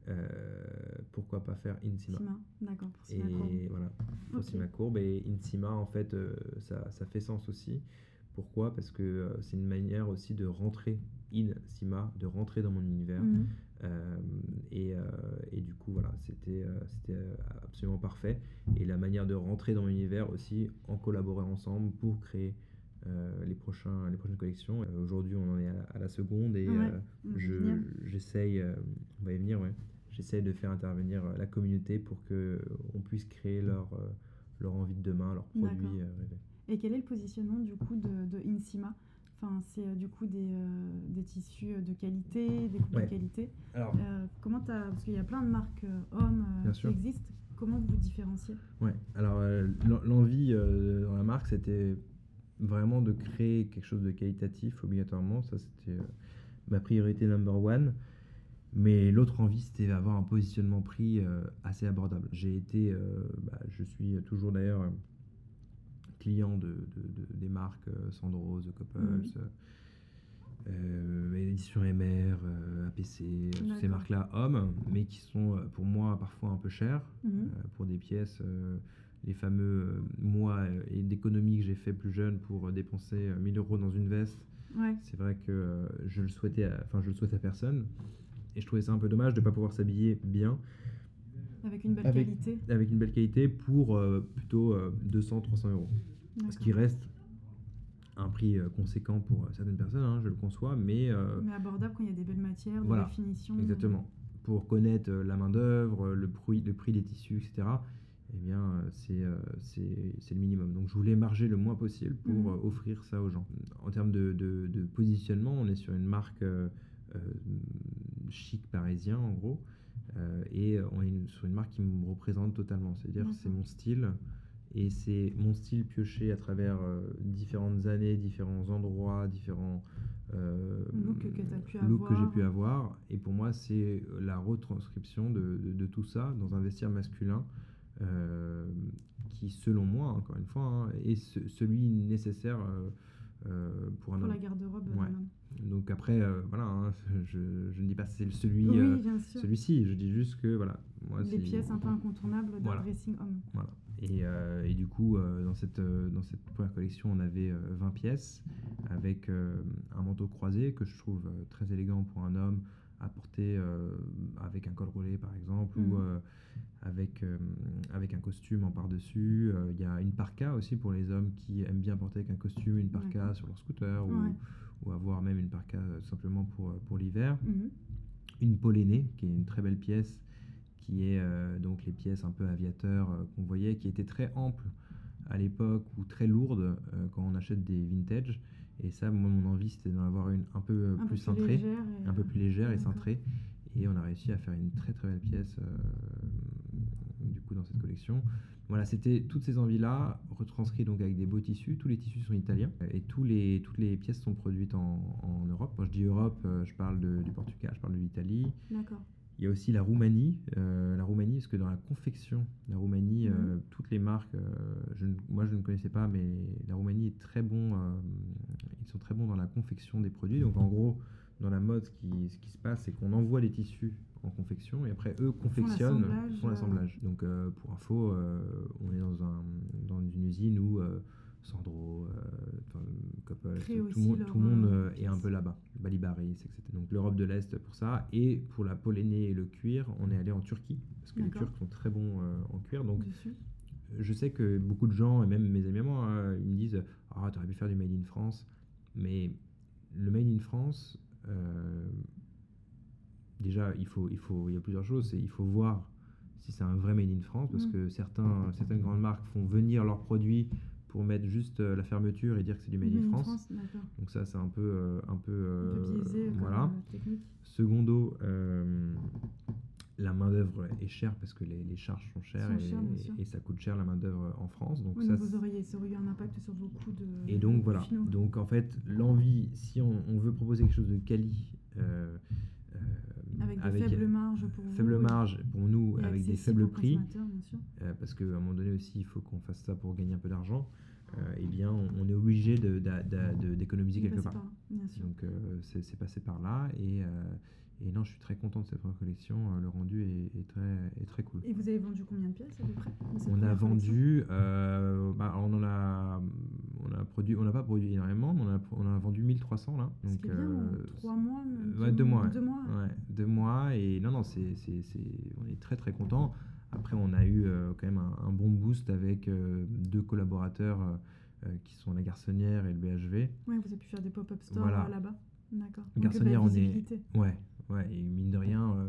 B: Euh, pourquoi pas faire Insima
A: Sima. D'accord,
B: et
A: Courbe.
B: voilà, pour
A: Ok.
B: Sima Courbe. Et Insima, en fait, euh, ça, ça fait sens aussi. Pourquoi? Parce que euh, c'est une manière aussi de rentrer in Sima, de rentrer dans mon univers.
A: Mhm.
B: Euh, et, euh, et du coup, voilà, c'était euh, c'était absolument parfait. Et la manière de rentrer dans mon univers aussi, en collaborer ensemble pour créer les, prochains, les prochaines collections. Aujourd'hui, on en est à la, à la seconde et
A: Ouais,
B: je- j'essaye, on va y venir, ouais. J'essaye de faire intervenir euh, la communauté pour que on puisse créer leur, euh, leur envie de demain, leurs produits euh, rêvés.
A: Et quel est le positionnement du coup de, de Insima? Enfin, c'est euh, du coup des, euh, des tissus euh, de qualité, des coupes
B: Ouais.
A: de qualité.
B: Alors,
A: Euh, comment t'as Parce qu'il y a plein de marques euh, hommes euh, qui
B: sûr.
A: existent. Comment vous vous différenciez?
B: Ouais, alors euh, l'en- l'envie euh, dans la marque, c'était vraiment de créer quelque chose de qualitatif obligatoirement. Ça, c'était euh, ma priorité number one. Mais l'autre envie, c'était d'avoir un positionnement prix euh, assez abordable. J'ai été, euh, bah, je suis toujours d'ailleurs euh, client de, de- de- des marques Sandro, The Couples,
A: Mhm.
B: euh, édition MR, euh, APC, toutes ces marques-là hommes, mais qui sont pour moi parfois un peu chères
A: Mhm.
B: euh, pour des pièces. les fameux mois et d'économies que j'ai fait plus jeune pour dépenser euh, 1000 euros dans une veste,
A: Ouais,
B: c'est vrai que je le souhaitais, enfin je le souhaite à personne. Et je trouvais ça un peu dommage de ne pas pouvoir s'habiller bien,
A: avec une belle
B: Avec-
A: qualité.
B: avec une belle qualité, pour euh, plutôt 200-300 euros. Ce qui reste un prix euh, conséquent pour euh, certaines personnes, hein, je le conçois, mais euh,
A: Mais abordable quand il y a des belles matières, de
B: Voilà,
A: la finition.
B: Exactement. Pour connaître euh, la main-d'œuvre, euh, le prix, le prix des tissus, etc., eh bien, euh, c'est euh, c'est- c'est le minimum. Donc, je voulais marger le moins possible pour
A: Mhm.
B: euh, offrir ça aux gens. En termes de, de- de positionnement, on est sur une marque euh, euh, chic parisien, en gros, euh, et on est une- sur une marque qui me représente totalement. C'est-à-dire, c'est mon style. Et c'est mon style pioché à travers euh, différentes années, différents endroits, différents euh,
A: Look que
B: j'ai pu avoir. Et pour moi, c'est la retranscription de, de- de tout ça dans un vestiaire masculin euh, qui, selon moi, encore une fois, hein, est ce- celui nécessaire euh, euh, pour un
A: Pour la garde-robe.
B: Ouais.
A: homme.
B: Donc après, euh, voilà, hein, *laughs* je, je ne dis pas c'est celui,
A: Oui,
B: euh, celui-ci. Je dis juste que voilà, moi,
A: Les pièces un peu incontournables d'un
B: Voilà.
A: dressing homme.
B: voilà. Et, euh, et du coup, euh, dans, cette, euh, dans cette première collection, on avait euh, 20 pièces avec euh, un manteau croisé que je trouve euh, très élégant pour un homme, à porter avec un col roulé par exemple, ou Avec, avec un costume en par-dessus. Il y a une parka aussi pour les hommes qui aiment bien porter avec un costume, une parka sur leur scooter, ou,
A: Ouais.
B: ou avoir même une parka euh, simplement pour, euh, pour l'hiver.
A: Mhm.
B: Une polénée, qui est une très belle pièce, qui est euh, donc les pièces un peu aviateurs euh, qu'on voyait, qui étaient très amples à l'époque ou très lourdes euh, quand on achète des vintage. Et ça, moi, mon envie, c'était d'en avoir une un peu euh,
A: Un
B: plus cintrée, un peu
A: euh,
B: plus légère et cintrée. Et on a réussi à faire une très très belle pièce euh, dans cette collection. Voilà, c'était toutes ces envies-là retranscrites donc avec des beaux tissus. Tous les tissus sont italiens et tous les, toutes les pièces sont produites en, en Europe. Quand je dis Europe, euh, je parle de- du Portugal, je parle de l'Italie.
A: D'accord.
B: Il y a aussi la Roumanie, euh, la Roumanie parce que dans la confection, la Roumanie, euh, toutes les marques, euh, je ne- moi je ne connaissais pas, mais la Roumanie est très bon, ils sont très bons dans la confection des produits. Donc en gros, dans la mode, ce qui, ce qui se passe, c'est qu'on envoie des tissus en confection et après eux confectionnent, font
A: euh.
B: l'assemblage. Donc euh, pour info, euh, on est dans, un, dans une usine où euh, Sandro, euh, Coppel, tout, le monde,
A: leur,
B: tout le monde
A: euh,
B: euh, est un peu là-bas. Balibaris, etc. Donc l'Europe de l'Est pour ça. Et pour la polénée et le cuir, on est allé en Turquie parce que les. Turcs sont très bons euh, en cuir. Donc
A: Dessus.
B: je sais que beaucoup de gens, et même mes amis à moi, ils me disent Ah, tu aurais pu faire du Made in France. Mais le Made in France, euh, déjà, il, faut, il, faut, il y a plusieurs choses. Il faut voir si c'est un vrai Made in France, parce
A: Mm.
B: que certains, certaines grandes marques font venir leurs produits pour mettre juste euh, la fermeture et dire que c'est du Made, in France. Donc ça, c'est un peu... euh, un peu,
A: Un peu
B: euh,
A: biaisé
B: voilà.
A: euh, technique.
B: Secondo, euh, la main-d'œuvre est chère parce que les, les charges sont chères,
A: Sont
B: et,
A: chères,
B: ça coûte cher la main-d'œuvre en France. Donc
A: Oui,
B: ça,
A: donc vous auriez, ça aurait eu un impact sur vos coûts de.
B: et donc voilà.
A: finaux.
B: Donc en fait, l'envie, si on, on veut proposer quelque chose de quali, euh, euh,
A: Avec des faibles marges pour vous.
B: faible
A: et-
B: marge pour nous, avec des faibles prix, euh, parce qu'à un moment donné aussi, il faut qu'on fasse ça pour gagner un peu d'argent. euh, eh bien, on, on est obligé d'économiser quelque part.
A: par là, Bien sûr.
B: Donc euh, c'est c'est passé par là et, euh, et non, je suis très content de cette première collection. euh, Le rendu est, est très, est très cool.
A: Et vous avez vendu combien de pièces à peu près
B: On a vendu, euh, bah, on en a, on a produit, on n'a pas produit énormément, mais on a, on a vendu 1300 là. Donc,
A: bien,
B: euh,
A: trois mois.
B: euh, ouais, deux mois,
A: Deux mois.
B: ouais, deux mois et non non, c'est, c'est, on est très très content. Après, on a eu euh, quand même un, un bon boost avec deux collaborateurs qui sont la Garçonnière et le BHV.
A: Ouais, vous avez pu faire des pop-up stores
B: Voilà.
A: là-bas. D'accord.
B: Garçonnière, on est-. Ouais, ouais, et mine de rien, euh,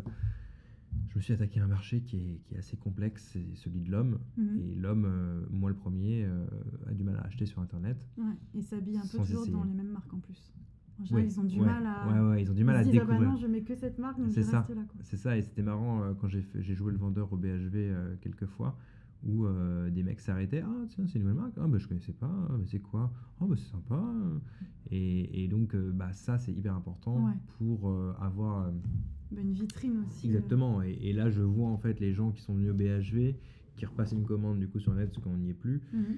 B: je me suis attaqué à un marché qui est, qui est assez complexe, c'est celui de l'homme.
A: Mhm.
B: Et l'homme, euh, moi le premier, euh, a du mal à acheter sur Internet.
A: Ouais. Et s'habille un peu toujours dans les mêmes marques en plus. En général,
B: Ouais,
A: ils ont du
B: ouais,
A: mal à.
B: Ouais, ils ont du mal
A: ils
B: à
A: se disent, ah bah non, je mets que cette marque, donc
B: C'est
A: je
B: ça.
A: reste là. Quoi.
B: C'est ça, et c'était marrant quand j'ai fait- j'ai joué le vendeur au BHV quelques fois, où euh, des mecs s'arrêtaient. Ah, tiens, c'est une nouvelle marque. Ah, bah, je connaissais pas. Ah, mais c'est quoi? Ah, bah, c'est sympa. Et, et donc, euh, bah, ça, c'est hyper important
A: Ouais.
B: pour euh, avoir.
A: Bah, une vitrine aussi.
B: Exactement. Et, et là, je vois en fait les gens qui sont venus au BHV, qui repassent une commande du coup sur net parce qu'on n'y est plus.
A: mhm.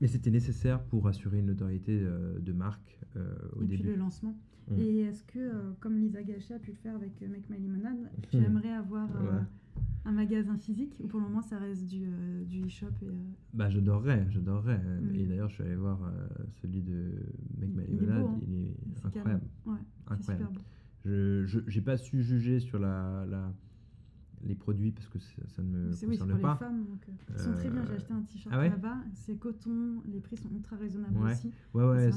B: Mais c'était nécessaire pour assurer une notoriété de marque au
A: Et puis
B: début.
A: le lancement.
B: Mm.
A: Et est-ce que, comme Lisa Gachet a pu le faire avec Make My Lemonade, tu *laughs* aimerais avoir
B: Ouais.
A: Un magasin physique ou pour le moment ça reste du, euh, du e-shop et, euh,
B: Bah, j'adorerais, j'adorerais.
A: Mm.
B: Et d'ailleurs, je suis allé voir euh, celui de My
A: Il
B: Lemonade.
A: hein.
B: Il est
A: c'est
B: incroyable.
A: Ouais,
B: incroyable. Je j'ai pas su juger sur la, la- les produits parce que ça, ne me
A: C'est oui, c'est
B: concerne
A: pour
B: pas.
A: les femmes. Donc, euh, ils sont très bien. J'ai acheté un t-shirt
B: ah ouais
A: là-bas. C'est coton. Les prix sont ultra raisonnables
B: Ouais.
A: aussi.
B: Ouais, ouais,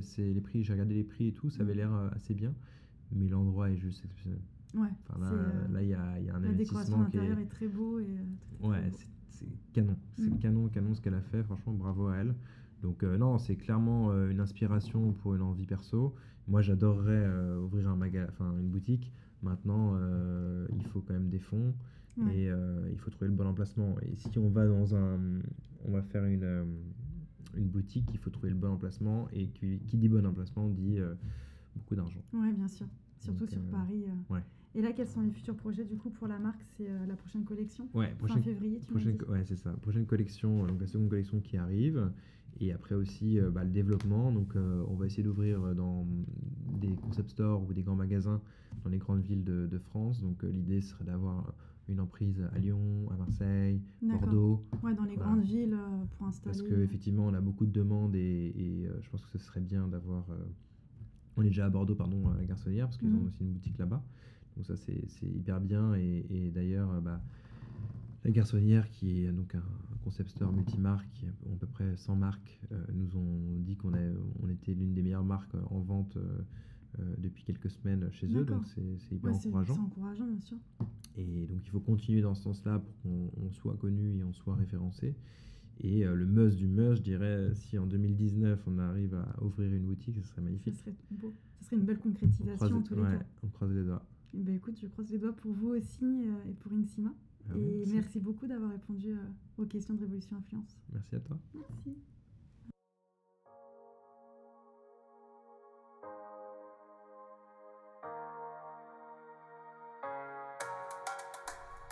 A: C'est
B: les prix. J'ai regardé les prix et tout, ça avait
A: Mm.
B: l'air assez bien. Mais l'endroit est juste exceptionnel.
A: Ouais.
B: Enfin, là,
A: c'est, euh,
B: là, il y a, il y a un
A: la décoration
B: investissement qui est.
A: est... très beau et euh,
B: Ouais, c'est canon. C'est
A: Mm.
B: canon, canon ce qu'elle a fait. Franchement, bravo à elle. Donc, euh, non, c'est clairement euh, une inspiration pour une envie perso. Moi, j'adorerais ouvrir un maga enfin, une boutique. Maintenant, il faut quand même des fonds
A: Ouais.
B: et il faut trouver le bon emplacement. Et si on va dans un. On va faire une, une boutique, il faut trouver le bon emplacement. Et qui, qui dit bon emplacement dit beaucoup d'argent.
A: Ouais, bien sûr. Surtout
B: Donc,
A: sur
B: euh,
A: Paris. euh.
B: ouais.
A: Et là, quels sont les futurs projets du coup pour la marque? C'est euh, la prochaine collection?
B: Ouais,
A: Fin février, tu
B: Prochaine,
A: dit
B: ouais, c'est ça. Prochaine collection, donc la seconde collection qui arrive. Et après aussi euh, bah, le développement. Donc euh, on va essayer d'ouvrir dans des concept stores ou des grands magasins dans les grandes villes de, de France. Donc l'idée serait d'avoir une emprise à Lyon, à Marseille. Bordeaux.
A: Ouais, dans les
B: Voilà.
A: grandes villes pour installer.
B: Parce qu'effectivement on a beaucoup de demandes et, et, je pense que ce serait bien d'avoir On est déjà à Bordeaux, pardon, à la Garçonnière, parce qu'ils ont aussi une boutique là-bas. Donc ça, c'est hyper bien. Et, et d'ailleurs, euh, bah, la Garçonnière, qui est donc un, un concept store multimarque, à peu près 100 marques, euh, nous ont dit qu'on on était l'une des meilleures marques en vente euh, euh, depuis quelques semaines chez eux. Donc c'est hyper
A: Ouais, c'est c'est
B: encourageant.
A: encourageant, bien sûr.
B: Et donc il faut continuer dans ce sens-là pour qu'on on soit connu et on soit référencé. Et euh, le must du must, je dirais, si en 2019 on arrive à ouvrir une boutique, ce serait
A: Ce
B: magnifique.
A: serait beau. Ce serait une belle
B: On
A: concrétisation en tous les
B: ouais,
A: cas.
B: on croise les doigts.
A: Eh ben, écoute, je croise les doigts pour vous aussi euh, et pour Insima.
B: Ah oui,
A: et
B: merci.
A: merci beaucoup d'avoir répondu euh, aux questions de Révolution Influence.
B: Merci à toi.
A: Merci.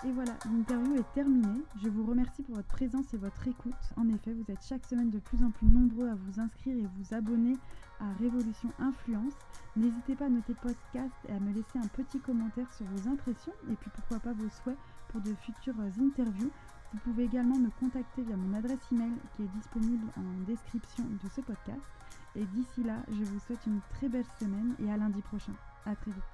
A: Et voilà, l'interview est terminée. Je vous remercie pour votre présence et votre écoute. En effet, vous êtes chaque semaine de plus en plus nombreux à vous inscrire et vous abonner à Révolution Influence. N'hésitez pas à noter podcast et à me laisser un petit commentaire sur vos impressions et puis pourquoi pas vos souhaits pour de futures interviews. Vous pouvez également me contacter via mon adresse email qui est disponible en description de ce podcast. Et d'ici là, je vous souhaite une très belle semaine et à lundi prochain. À très vite.